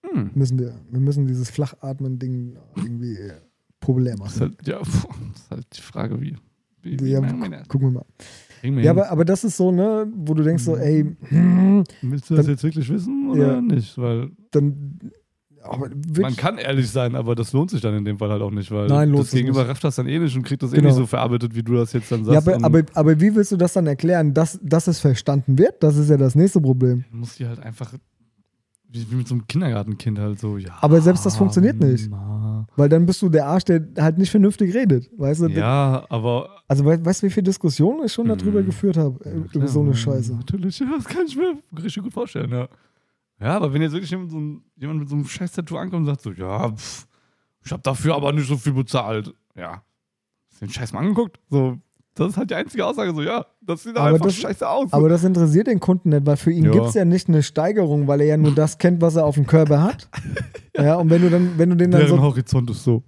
Hm. Müssen wir. Wir müssen dieses Flachatmen-Ding irgendwie äh, populär Das ist machen. halt, ja, pf, das ist halt die Frage, wie. wie, wie Ja, machen gucken wir mal. Ja, aber, aber das ist so, ne, wo du denkst so, Mhm. ey, hm, Willst du das dann- jetzt wirklich wissen oder Ja. nicht? Weil dann. Man kann ehrlich sein, aber das lohnt sich dann in dem Fall halt auch nicht, weil Nein, das Gegenüber nicht. rafft das dann eh nicht und kriegt das eh Genau. nicht so verarbeitet, wie du das jetzt dann sagst. ja, aber, aber, aber wie willst du das dann erklären, dass, dass es verstanden wird? Das ist ja das nächste Problem. Du musst die halt einfach, wie, wie mit so einem Kindergartenkind halt so, ja. Aber selbst das funktioniert nicht. Ma. Weil dann bist du der Arsch, der halt nicht vernünftig redet. Weißt du? Ja, aber. Also we weißt du, wie viele Diskussionen ich schon darüber Mhm. geführt habe? äh, über klar, so eine Scheiße. Natürlich, ja, das kann ich mir richtig gut vorstellen, ja. Ja, aber wenn jetzt wirklich jemand, so ein, jemand mit so einem scheiß Tattoo ankommt und sagt so, ja, pff, ich habe dafür aber nicht so viel bezahlt. Ja. Hast du den Scheiß mal angeguckt? So, das ist halt die einzige Aussage, so, ja, das sieht Aber einfach das- scheiße aus. Aber das interessiert den Kunden nicht, weil für ihn Ja. gibt es ja nicht eine Steigerung, weil er ja nur das kennt, was er auf dem Körper hat. Ja, und wenn du dann, wenn du den dann Deren so Horizont ist so,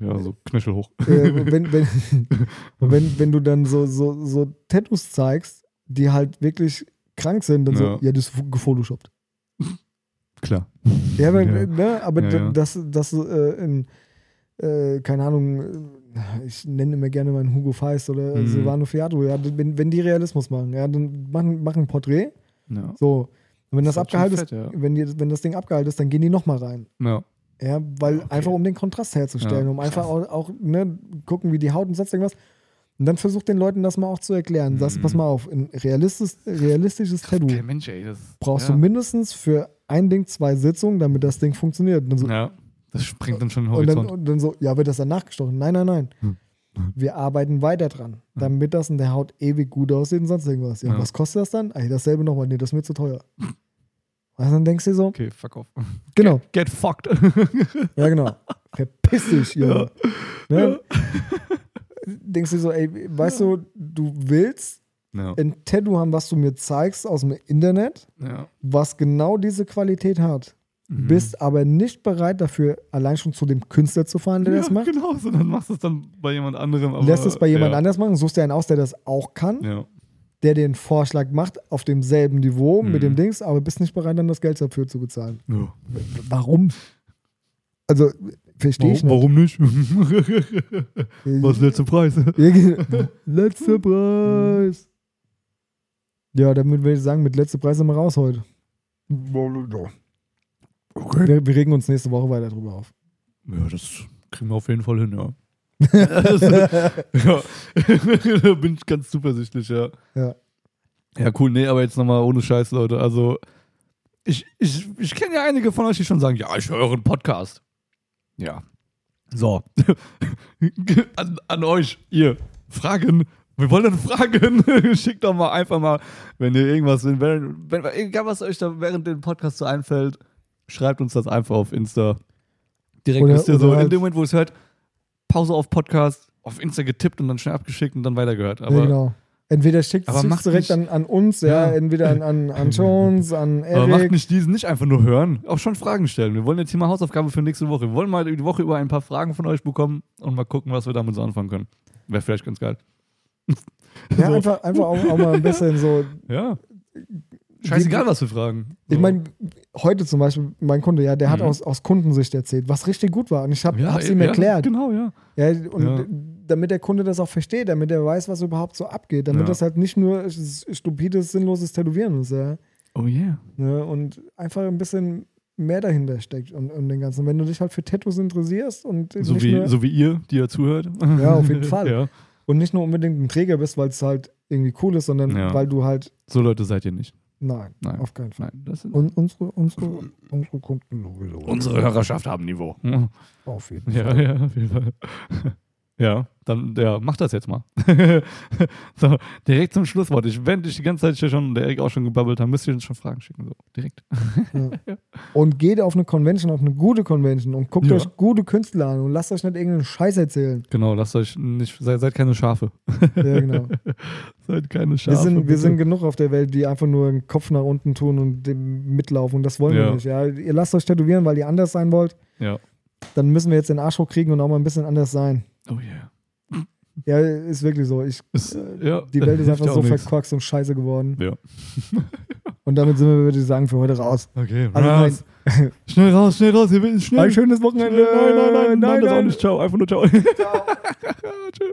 ja, so Knöchel hoch. äh, wenn, wenn, wenn, wenn du dann so, so, so Tattoos zeigst, die halt wirklich krank sind, dann so, Ja. ja, das ist gefotoshoppt. Klar. Ja, aber, Ja. Ne, aber Ja, das, das äh, in, äh, keine Ahnung, ich nenne immer gerne meinen Hugo Feist oder Mhm. Silvano Fiato, ja, wenn, wenn die Realismus machen, ja, dann machen, machen ein Porträt, so, und wenn das, schon abgehalten ist, fett, wenn, die, wenn das Ding abgehalten ist, dann gehen die nochmal rein. ja. Ja, weil Okay. einfach um den Kontrast herzustellen, Ja, um einfach auch, auch ne, gucken, wie die Haut und sonst irgendwas. Und dann versucht den Leuten das mal auch zu erklären. Sagst, Mhm. pass mal auf, ein realistisches, realistisches Tattoo Mensch, ey. Das, brauchst ja. du mindestens für ein Ding zwei Sitzungen, damit das Ding funktioniert. So, Ja, das springt dann schon den und dann, Horizont. und dann so, ja, wird das dann nachgestochen? Nein, nein, nein. Hm. Wir arbeiten weiter dran, damit das in der Haut ewig gut aussieht und sonst irgendwas. Ja, Ja. was kostet das dann? Ey, dasselbe nochmal. Nee, das ist mir zu teuer. Also dann denkst du dir so, okay, fuck off. genau, Get fucked. ja genau, verpiss dich, Junge. Ne? Denkst du so, ey, weißt du, du willst ja. ein Tattoo haben, was du mir zeigst aus dem Internet, ja. was genau diese Qualität hat, Mhm. bist aber nicht bereit dafür, allein schon zu dem Künstler zu fahren, der ja, das macht. Genau, so dann machst du es dann bei jemand anderem. Aber, Lässt es bei jemand ja. anders machen, suchst dir einen aus, der das auch kann, Ja. der den Vorschlag macht auf demselben Niveau mit Mhm. dem Dings, aber bist nicht bereit, dann das Geld dafür zu bezahlen. ja. Warum? Also, verstehe ich Warum, nicht. warum nicht? Was ist der letzte Preis? Letzter Preis. Ja, damit würde ich sagen, mit letzter Preis sind wir raus heute. Okay. Wir, wir regen uns nächste Woche weiter drüber auf. Ja, das kriegen wir auf jeden Fall hin, ja. ja. da bin ich ganz zuversichtlich, ja. Ja. Ja, cool. Nee, aber jetzt nochmal ohne Scheiß, Leute. Also, ich, ich, ich kenne ja einige von euch, die schon sagen, ja, ich höre einen Podcast. Ja. So. an, an euch, ihr. Fragen. Wir wollen dann Fragen. Schickt doch mal einfach mal, wenn ihr irgendwas, wenn, wenn, egal was euch da während dem Podcast so einfällt, schreibt uns das einfach auf Insta. Direkt Oder- wisst ihr so, oder in halt- dem Moment, wo es hört, Pause auf Podcast, auf Insta getippt und dann schnell abgeschickt und dann weitergehört. Aber ja, genau. Entweder schickt es direkt nicht- an, an uns, ja, Ja. entweder an, an, an Jones, an Aber macht Eric. nicht diesen, nicht einfach nur hören, auch schon Fragen stellen. Wir wollen jetzt hier mal Hausaufgabe für nächste Woche. Wir wollen mal die Woche über ein paar Fragen von euch bekommen und mal gucken, was wir damit so anfangen können. Wäre vielleicht ganz geil. Ja, so. einfach, einfach auch, auch mal ein bisschen so. Ja. Scheißegal, was wir fragen. Ich So. meine, heute zum Beispiel, mein Kunde, ja, der hat Mhm. aus, aus Kundensicht erzählt, was richtig gut war. Und ich habe ja, es ihm ja, erklärt. Genau, ja. Ja, und Ja. Damit der Kunde das auch versteht, damit er weiß, was überhaupt so abgeht, damit Ja. das halt nicht nur stupides, sinnloses Tätowieren ist, ja. Oh yeah. Ne? Und einfach ein bisschen mehr dahinter steckt und, und den ganzen. Wenn du dich halt für Tattoos interessierst und So nicht wie, nur, so wie ihr, die ja zuhört. Ja, auf jeden Fall. Ja. und nicht nur unbedingt ein Träger bist, weil es halt irgendwie cool ist, sondern Ja. weil du halt, So Leute seid ihr nicht. nein, Nein. auf keinen Fall. Nein, das sind Und unsere, unsere, unsere Kunden sowieso. unsere Hörerschaft haben Niveau. Auf jeden Ja, Fall. ja, auf jeden Fall. Ja, dann, ja, mach das jetzt mal. so, direkt zum Schlusswort. Ich, wenn ich die ganze Zeit hier schon, der Erik auch schon gebabbelt haben, müsst ihr uns schon Fragen schicken. So, direkt. Und geht auf eine Convention, auf eine gute Convention und guckt Ja. euch gute Künstler an und lasst euch nicht irgendeinen Scheiß erzählen. Genau, lasst euch nicht, seid, seid keine Schafe. Ja, genau. seid keine Wir Schafe. sind, wir sind genug auf der Welt, die einfach nur den Kopf nach unten tun und mitlaufen. Und das wollen Ja. wir nicht. Ja? Ihr lasst euch tätowieren, weil ihr anders sein wollt. Ja. Dann müssen wir jetzt den Arsch hochkriegen und auch mal ein bisschen anders sein. Oh yeah. Ja, ist wirklich so. Ich, Ist, äh, ja, die Welt ist einfach so verkorkst und scheiße geworden. Ja. Und damit sind wir, würde ich sagen, für heute raus. Okay, Also raus. Schnell raus, schnell raus, hier will schnell. Ein schönes Wochenende. Nein, nein, nein, nein, nein, das auch nein. nicht. Ciao, einfach nur ciao. Ciao. Tschüss.